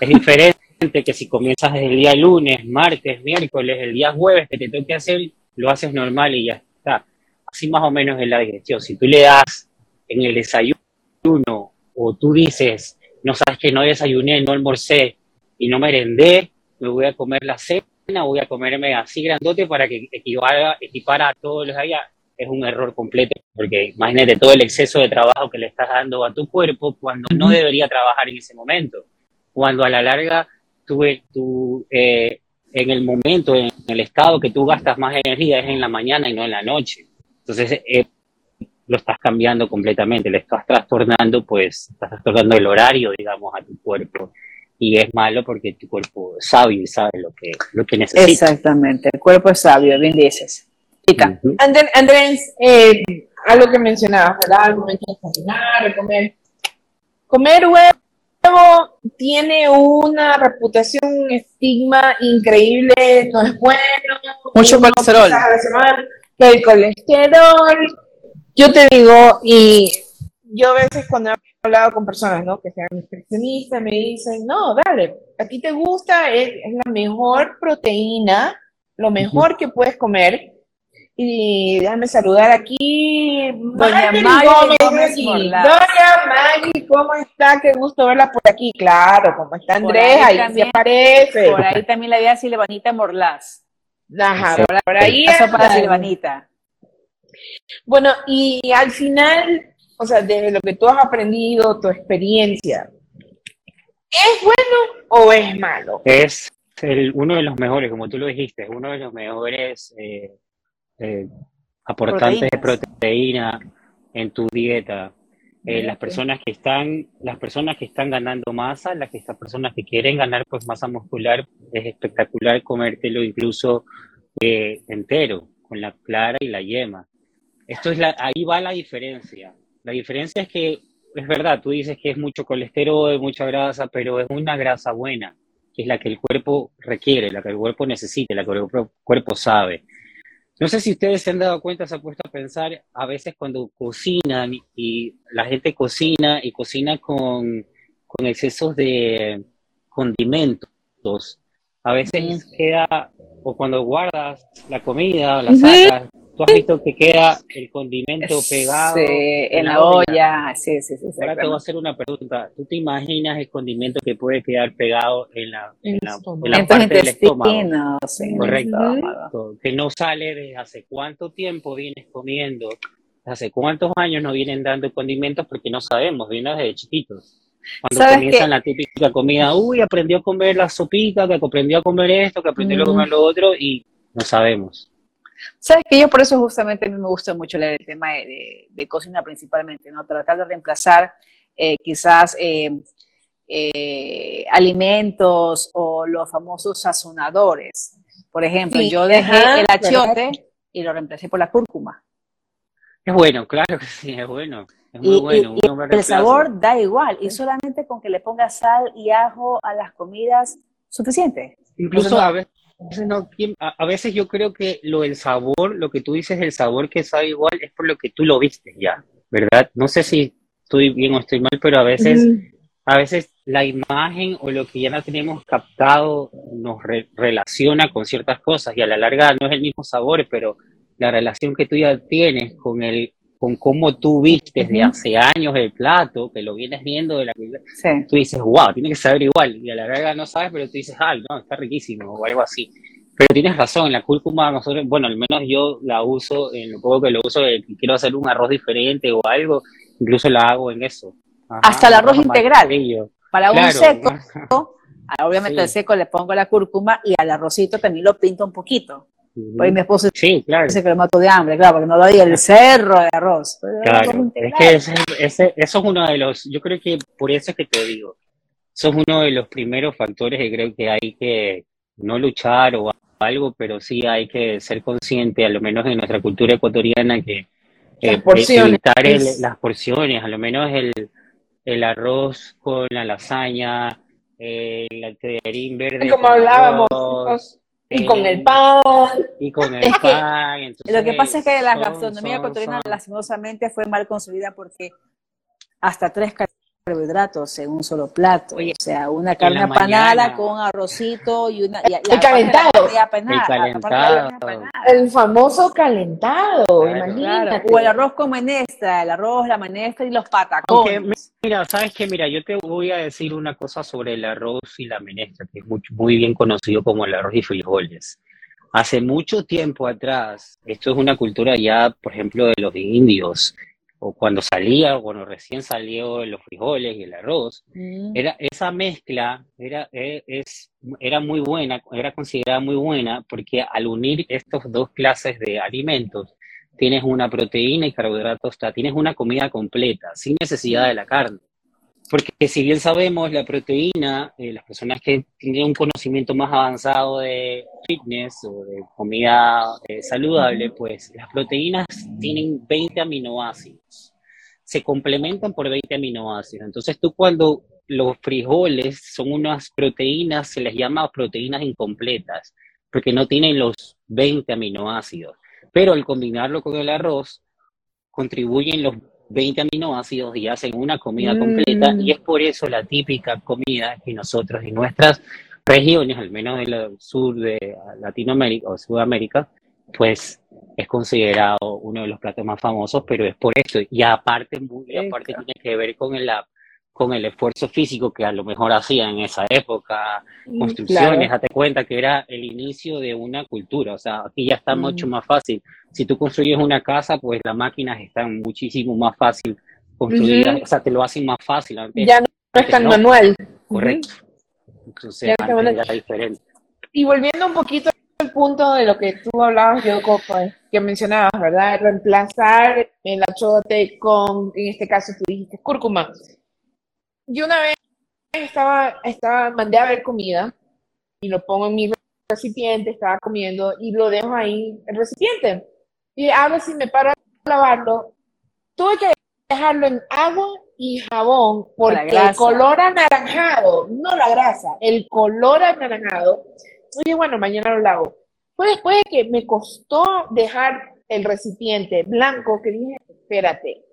Es diferente que si comienzas desde el día lunes, martes, miércoles, el día jueves que te toque hacer, lo haces normal y ya está. Así más o menos es la digestión. Si tú le das en el desayuno o tú dices, no sabes que no desayuné, no almorcé y no merendé, me voy a comer la cena, voy a comerme así grandote para que equivalga, equipara a todos los días, es un error completo, porque imagínate todo el exceso de trabajo que le estás dando a tu cuerpo cuando no debería trabajar en ese momento, cuando a la larga tú, tú eh, en el momento, en el estado que tú gastas más energía es en la mañana y no en la noche. Entonces, eh, lo estás cambiando completamente, le estás trastornando, pues estás trastornando el horario, digamos, a tu cuerpo. Y es malo porque tu cuerpo es sabio y sabe lo que, lo que necesita. Exactamente, el cuerpo es sabio, bien dices. Andrés, eh, algo que mencionabas, ¿verdad? Algo que desayunar, comer. Comer huevo tiene una reputación, un estigma increíble, no es bueno. Mucho colesterol. El colesterol, yo te digo, y yo a veces cuando he hablado con personas, ¿no? Que sean nutricionistas, me dicen, no, dale, a ti te gusta, es, la mejor proteína, lo mejor que puedes comer. Y déjame saludar aquí. Doña Maggie Doña Maggie, ¿cómo está? Qué gusto verla por aquí. Claro, ¿cómo está Andrés? Ahí, se aparece. Por ahí también la vi a Silvanita Morlás. Ajá, por, ahí. para Silvanita. Bueno, y al final, o sea, desde lo que tú has aprendido, tu experiencia, ¿es bueno o es malo? Es uno de los mejores, como tú lo dijiste, uno de los mejores eh, eh, aportantes de proteína en tu dieta. Eh, las personas que están las personas que están ganando masa las que estas personas que quieren ganar pues masa muscular es espectacular comértelo incluso entero con la clara y la yema esto es la, ahí va la diferencia. La diferencia es que, es verdad, tú dices que es mucho colesterol, mucha grasa, pero es una grasa buena, que es la que el cuerpo requiere, la que el cuerpo necesita, la que el cuerpo sabe. No sé si ustedes se han dado cuenta, se han puesto a pensar, a veces cuando cocinan y la gente cocina y cocina con, con excesos de condimentos, a veces queda, o cuando guardas la comida, la sacas, tú has visto que queda el condimento pegado en, la olla. Sí, sí, sí. Ahora te voy a hacer una pregunta. ¿Tú te imaginas el condimento que puede quedar pegado en la, en la, en la parte del estómago? Correcto. Que no sale desde hace cuánto tiempo vienes comiendo, hace cuántos años nos vienen dando condimentos porque no sabemos, viene desde chiquitos. Cuando comienzan la típica comida, uy, aprendió a comer la sopita, que aprendió a comer esto, que aprendió a comer lo otro, y no sabemos. Sabes que yo por eso justamente a mí me gusta mucho leer el tema de, cocina principalmente, ¿no? Tratar de reemplazar eh, quizás eh, eh, alimentos o los famosos sazonadores. Por ejemplo, Sí, yo dejé ajá, el achiote ¿verdad? y lo reemplacé por la cúrcuma. Es bueno, claro que sí, es bueno. Es Y, muy y- bueno. y uno me el sabor da igual. Y solamente con que le pongas sal y ajo a las comidas, suficiente. Incluso no- a veces, no, ¿quién- a, veces yo creo que lo del sabor, lo que tú dices del sabor que sabe igual, es por lo que tú lo viste ya, ¿verdad? No sé si estoy bien o estoy mal, pero a veces, a veces la imagen o lo que ya no tenemos captado nos re- relaciona con ciertas cosas y a la larga no es el mismo sabor, pero la relación que tú ya tienes con el con cómo tú viste desde Ujú. hace años el plato, que lo vienes viendo de la Sí. tú dices, wow, tiene que saber igual. Y a la larga no sabes, pero tú dices, ay, no, está riquísimo o algo así. Pero tienes razón, la cúrcuma, nosotros, bueno, al menos yo la uso, en lo poco que lo uso, eh, quiero hacer un arroz diferente o algo, incluso la hago en eso. Ajá, Hasta el arroz integral. amarillo. Para un Claro, seco, ah, obviamente Sí. al seco le pongo la cúrcuma y al arrocito también lo pinto un poquito. Porque mi esposo Sí, claro. dice que lo mato de hambre, claro, porque no lo di el cerro de arroz. El Claro, es que ese, ese- eso es uno de los, yo creo que por eso es que te digo, eso es uno de los primeros factores que creo que hay que no luchar o algo, pero sí hay que ser consciente, a lo menos en nuestra cultura ecuatoriana, que Las eh, porciones. evitar el- las porciones, a lo menos el, el arroz con la lasaña, el tallarín verde Como hablábamos, arroz, y con el eh, pan. y con el Es que pan. entonces, Lo que pasa es que la gastronomía ecuatoriana lastimosamente fue mal construida porque hasta tres carbohidratos en un solo plato. Oye, o sea, una carne apanada mañana. con arrocito y una... Y, y El calentado. apanada, El calentado. apanada. Famoso calentado, Claro. imagínate. Claro, o el arroz con menestra, el arroz, la menestra y los Aunque, patacones. mira, sabes que, mira, yo te voy a decir una cosa sobre el arroz y la menestra, que es muy, muy bien conocido como el arroz y frijoles. Hace mucho tiempo atrás, esto es una cultura ya, por ejemplo, de los indios, o cuando salía, o cuando recién salió los frijoles y el arroz, Mm. era, esa mezcla era, eh, es, era muy buena, era considerada muy buena, porque al unir estas dos clases de alimentos, tienes una proteína y carbohidratos, tienes una comida completa, sin necesidad de la carne. Porque si bien sabemos, la proteína, eh, las personas que tienen un conocimiento más avanzado de fitness o de comida eh, saludable, pues las proteínas tienen 20 aminoácidos. Se complementan por 20 aminoácidos. Entonces tú cuando los frijoles son unas proteínas, se les llama proteínas incompletas, porque no tienen los 20 aminoácidos. Pero al combinarlo con el arroz, contribuyen los 20 aminoácidos y hacen una comida Mm. completa y es por eso la típica comida que nosotros en nuestras regiones, al menos en el sur de Latinoamérica o Sudamérica, pues es considerado uno de los platos más famosos, pero es por esto. Y aparte, muy, y aparte tiene que ver con el, con el esfuerzo físico que a lo mejor hacían en esa época, construcciones, Claro. date cuenta que era el inicio de una cultura, o sea, aquí ya está Mm. mucho más fácil. Si tú construyes una casa, pues las máquinas están muchísimo más fácil construidas, Ujú. o sea, te lo hacen más fácil. Antes, Ya no es tan no. manual. correcto. Entonces, Ya está antes era diferente. Y volviendo un poquito al punto de lo que tú hablabas, Yoko, pues, que mencionabas, ¿verdad? Reemplazar el achote con, en este caso tú dijiste, cúrcuma. Yo una vez estaba, estaba, mandé a ver comida y lo pongo en mi recipiente, estaba comiendo y lo dejo ahí, el recipiente. Y ahora si me paro a lavarlo, tuve que dejarlo en agua y jabón porque el color anaranjado, no la grasa, el color anaranjado. Oye, bueno, mañana lo lavo. Fue después de que me costó dejar el recipiente blanco que dije, espérate,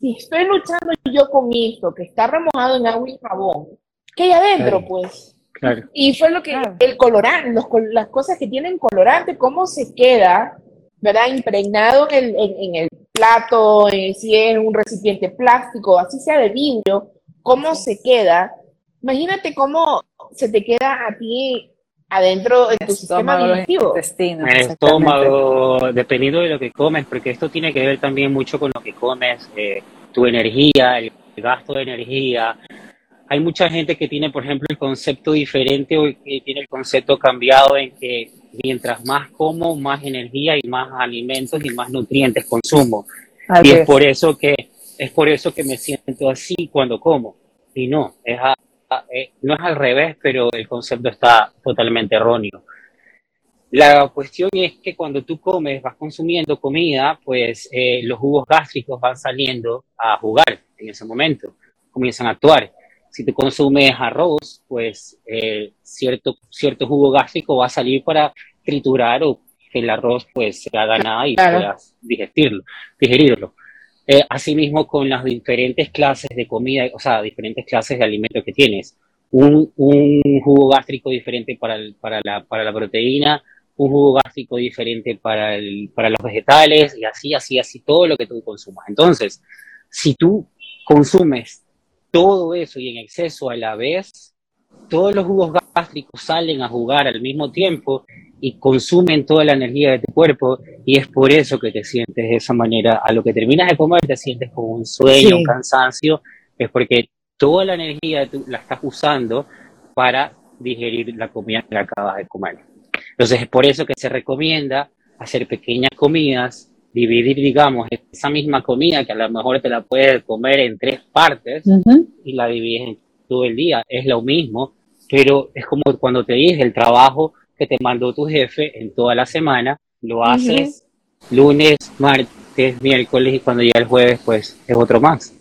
si estoy luchando yo con esto, que está remojado en agua y jabón, ¿qué hay adentro, Claro. pues? Claro. Y fue lo que, Claro. el colorante, los las cosas que tienen colorante, cómo se queda, ¿verdad? Impregnado en el, en, en el plato, eh, si es un recipiente plástico, así sea de vidrio, cómo se queda. Imagínate cómo se te queda a ti adentro de tu sistema Estómago, digestivo. intestino. El estómago, dependiendo de lo que comes, porque esto tiene que ver también mucho con lo que comes, eh, tu energía, el gasto de energía. Hay mucha gente que tiene, por ejemplo, el concepto diferente o que tiene el concepto cambiado en que mientras más como, más energía y más alimentos y más nutrientes consumo. Y es por eso que es por eso que me siento así cuando como. Y no, es a- eh, no es al revés, pero el concepto está totalmente erróneo. La cuestión es que cuando tú comes, vas consumiendo comida, pues eh, los jugos gástricos van saliendo a jugar en ese momento, comienzan a actuar. Si tú consumes arroz, pues eh, cierto, cierto jugo gástrico va a salir para triturar o que el arroz pues se haga nada y puedas digerirlo. Eh, asimismo, con las diferentes clases de comida, o sea, diferentes clases de alimentos que tienes. Un, jugo gástrico diferente para, para, la, para la proteína, un jugo gástrico diferente para, el, para los vegetales y así, así, así, todo lo que tú consumas. Entonces, si tú consumes todo eso y en exceso a la vez, todos los jugos gástricos salen a jugar al mismo tiempo y consumen toda la energía de tu cuerpo y es por eso que te sientes de esa manera. A lo que terminas de comer te sientes con un sueño, un cansancio, es porque toda la energía la estás usando para digerir la comida que acabas de comer. Entonces es por eso que se recomienda hacer pequeñas comidas, dividir, digamos, esa misma comida que a lo mejor te la puedes comer en tres partes y la divides en todo el día. Es lo mismo, pero es como cuando te dices el trabajo que te mandó tu jefe en toda la semana, lo haces lunes, martes, miércoles y cuando llega el jueves, pues es otro más.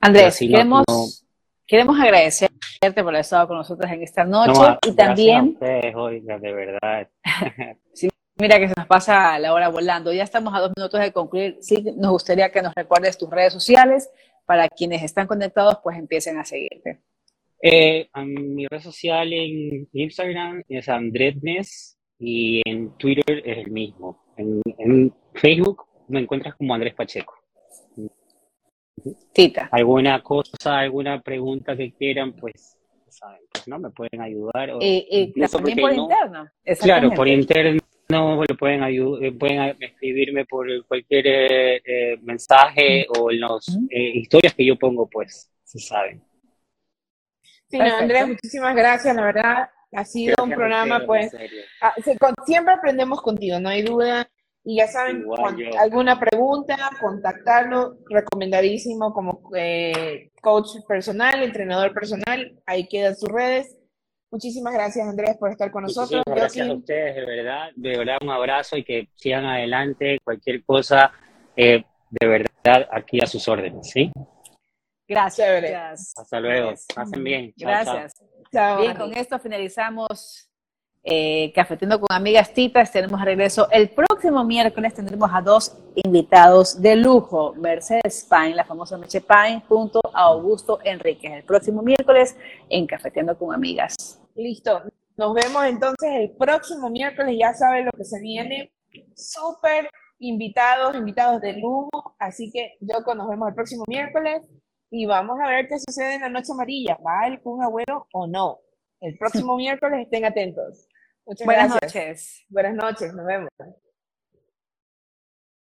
Andrés, queremos, queremos agradecerte por haber estado con nosotros en esta noche y también... A de verdad. [LAUGHS] mira que se nos pasa la hora volando. Ya estamos a dos minutos de concluir. Sí, nos gustaría que nos recuerdes tus redes sociales para quienes están conectados, pues empiecen a seguirte. Eh, mi red social en Instagram es Andrednes y en Twitter es el mismo. En, Facebook me encuentras como Andrés Pacheco. Tita. ¿Alguna cosa, alguna pregunta que quieran? Pues, saben, pues no, me pueden ayudar. O y, también por interno. Claro, por interno lo pueden, ayudar, pueden escribirme por cualquier eh, eh, mensaje o en las historias que yo pongo, pues, se saben. Sí, Andrés, muchísimas gracias, la verdad. Ha sido un programa, pues, ah, siempre aprendemos contigo, no hay duda. Y ya saben, alguna pregunta, contactarlo, recomendadísimo como eh, coach personal, entrenador personal, ahí quedan sus redes. Muchísimas gracias, Andrés, por estar con nosotros. Gracias a ustedes, de verdad, de verdad, un abrazo y que sigan adelante, cualquier cosa, eh, de verdad, aquí a sus órdenes, ¿sí? Gracias. Hasta luego. Hacen bien. Gracias. Bien, con esto finalizamos eh, con Amigas Titas. Tenemos regreso el próximo miércoles. Tendremos a dos invitados de lujo: Mercedes Pine, la famosa Meche Pine, junto a Augusto Enríquez. El próximo miércoles en Cafetiendo con Amigas. Listo. Nos vemos entonces el próximo miércoles. Ya saben lo que se viene. Súper invitados, invitados de lujo. Así que yo nos vemos el próximo miércoles y vamos a ver qué sucede en la noche amarilla. ¿Va el Kun Agüero o no? El próximo [LAUGHS] miércoles estén atentos. Muchas Buenas noches. Buenas noches, nos vemos.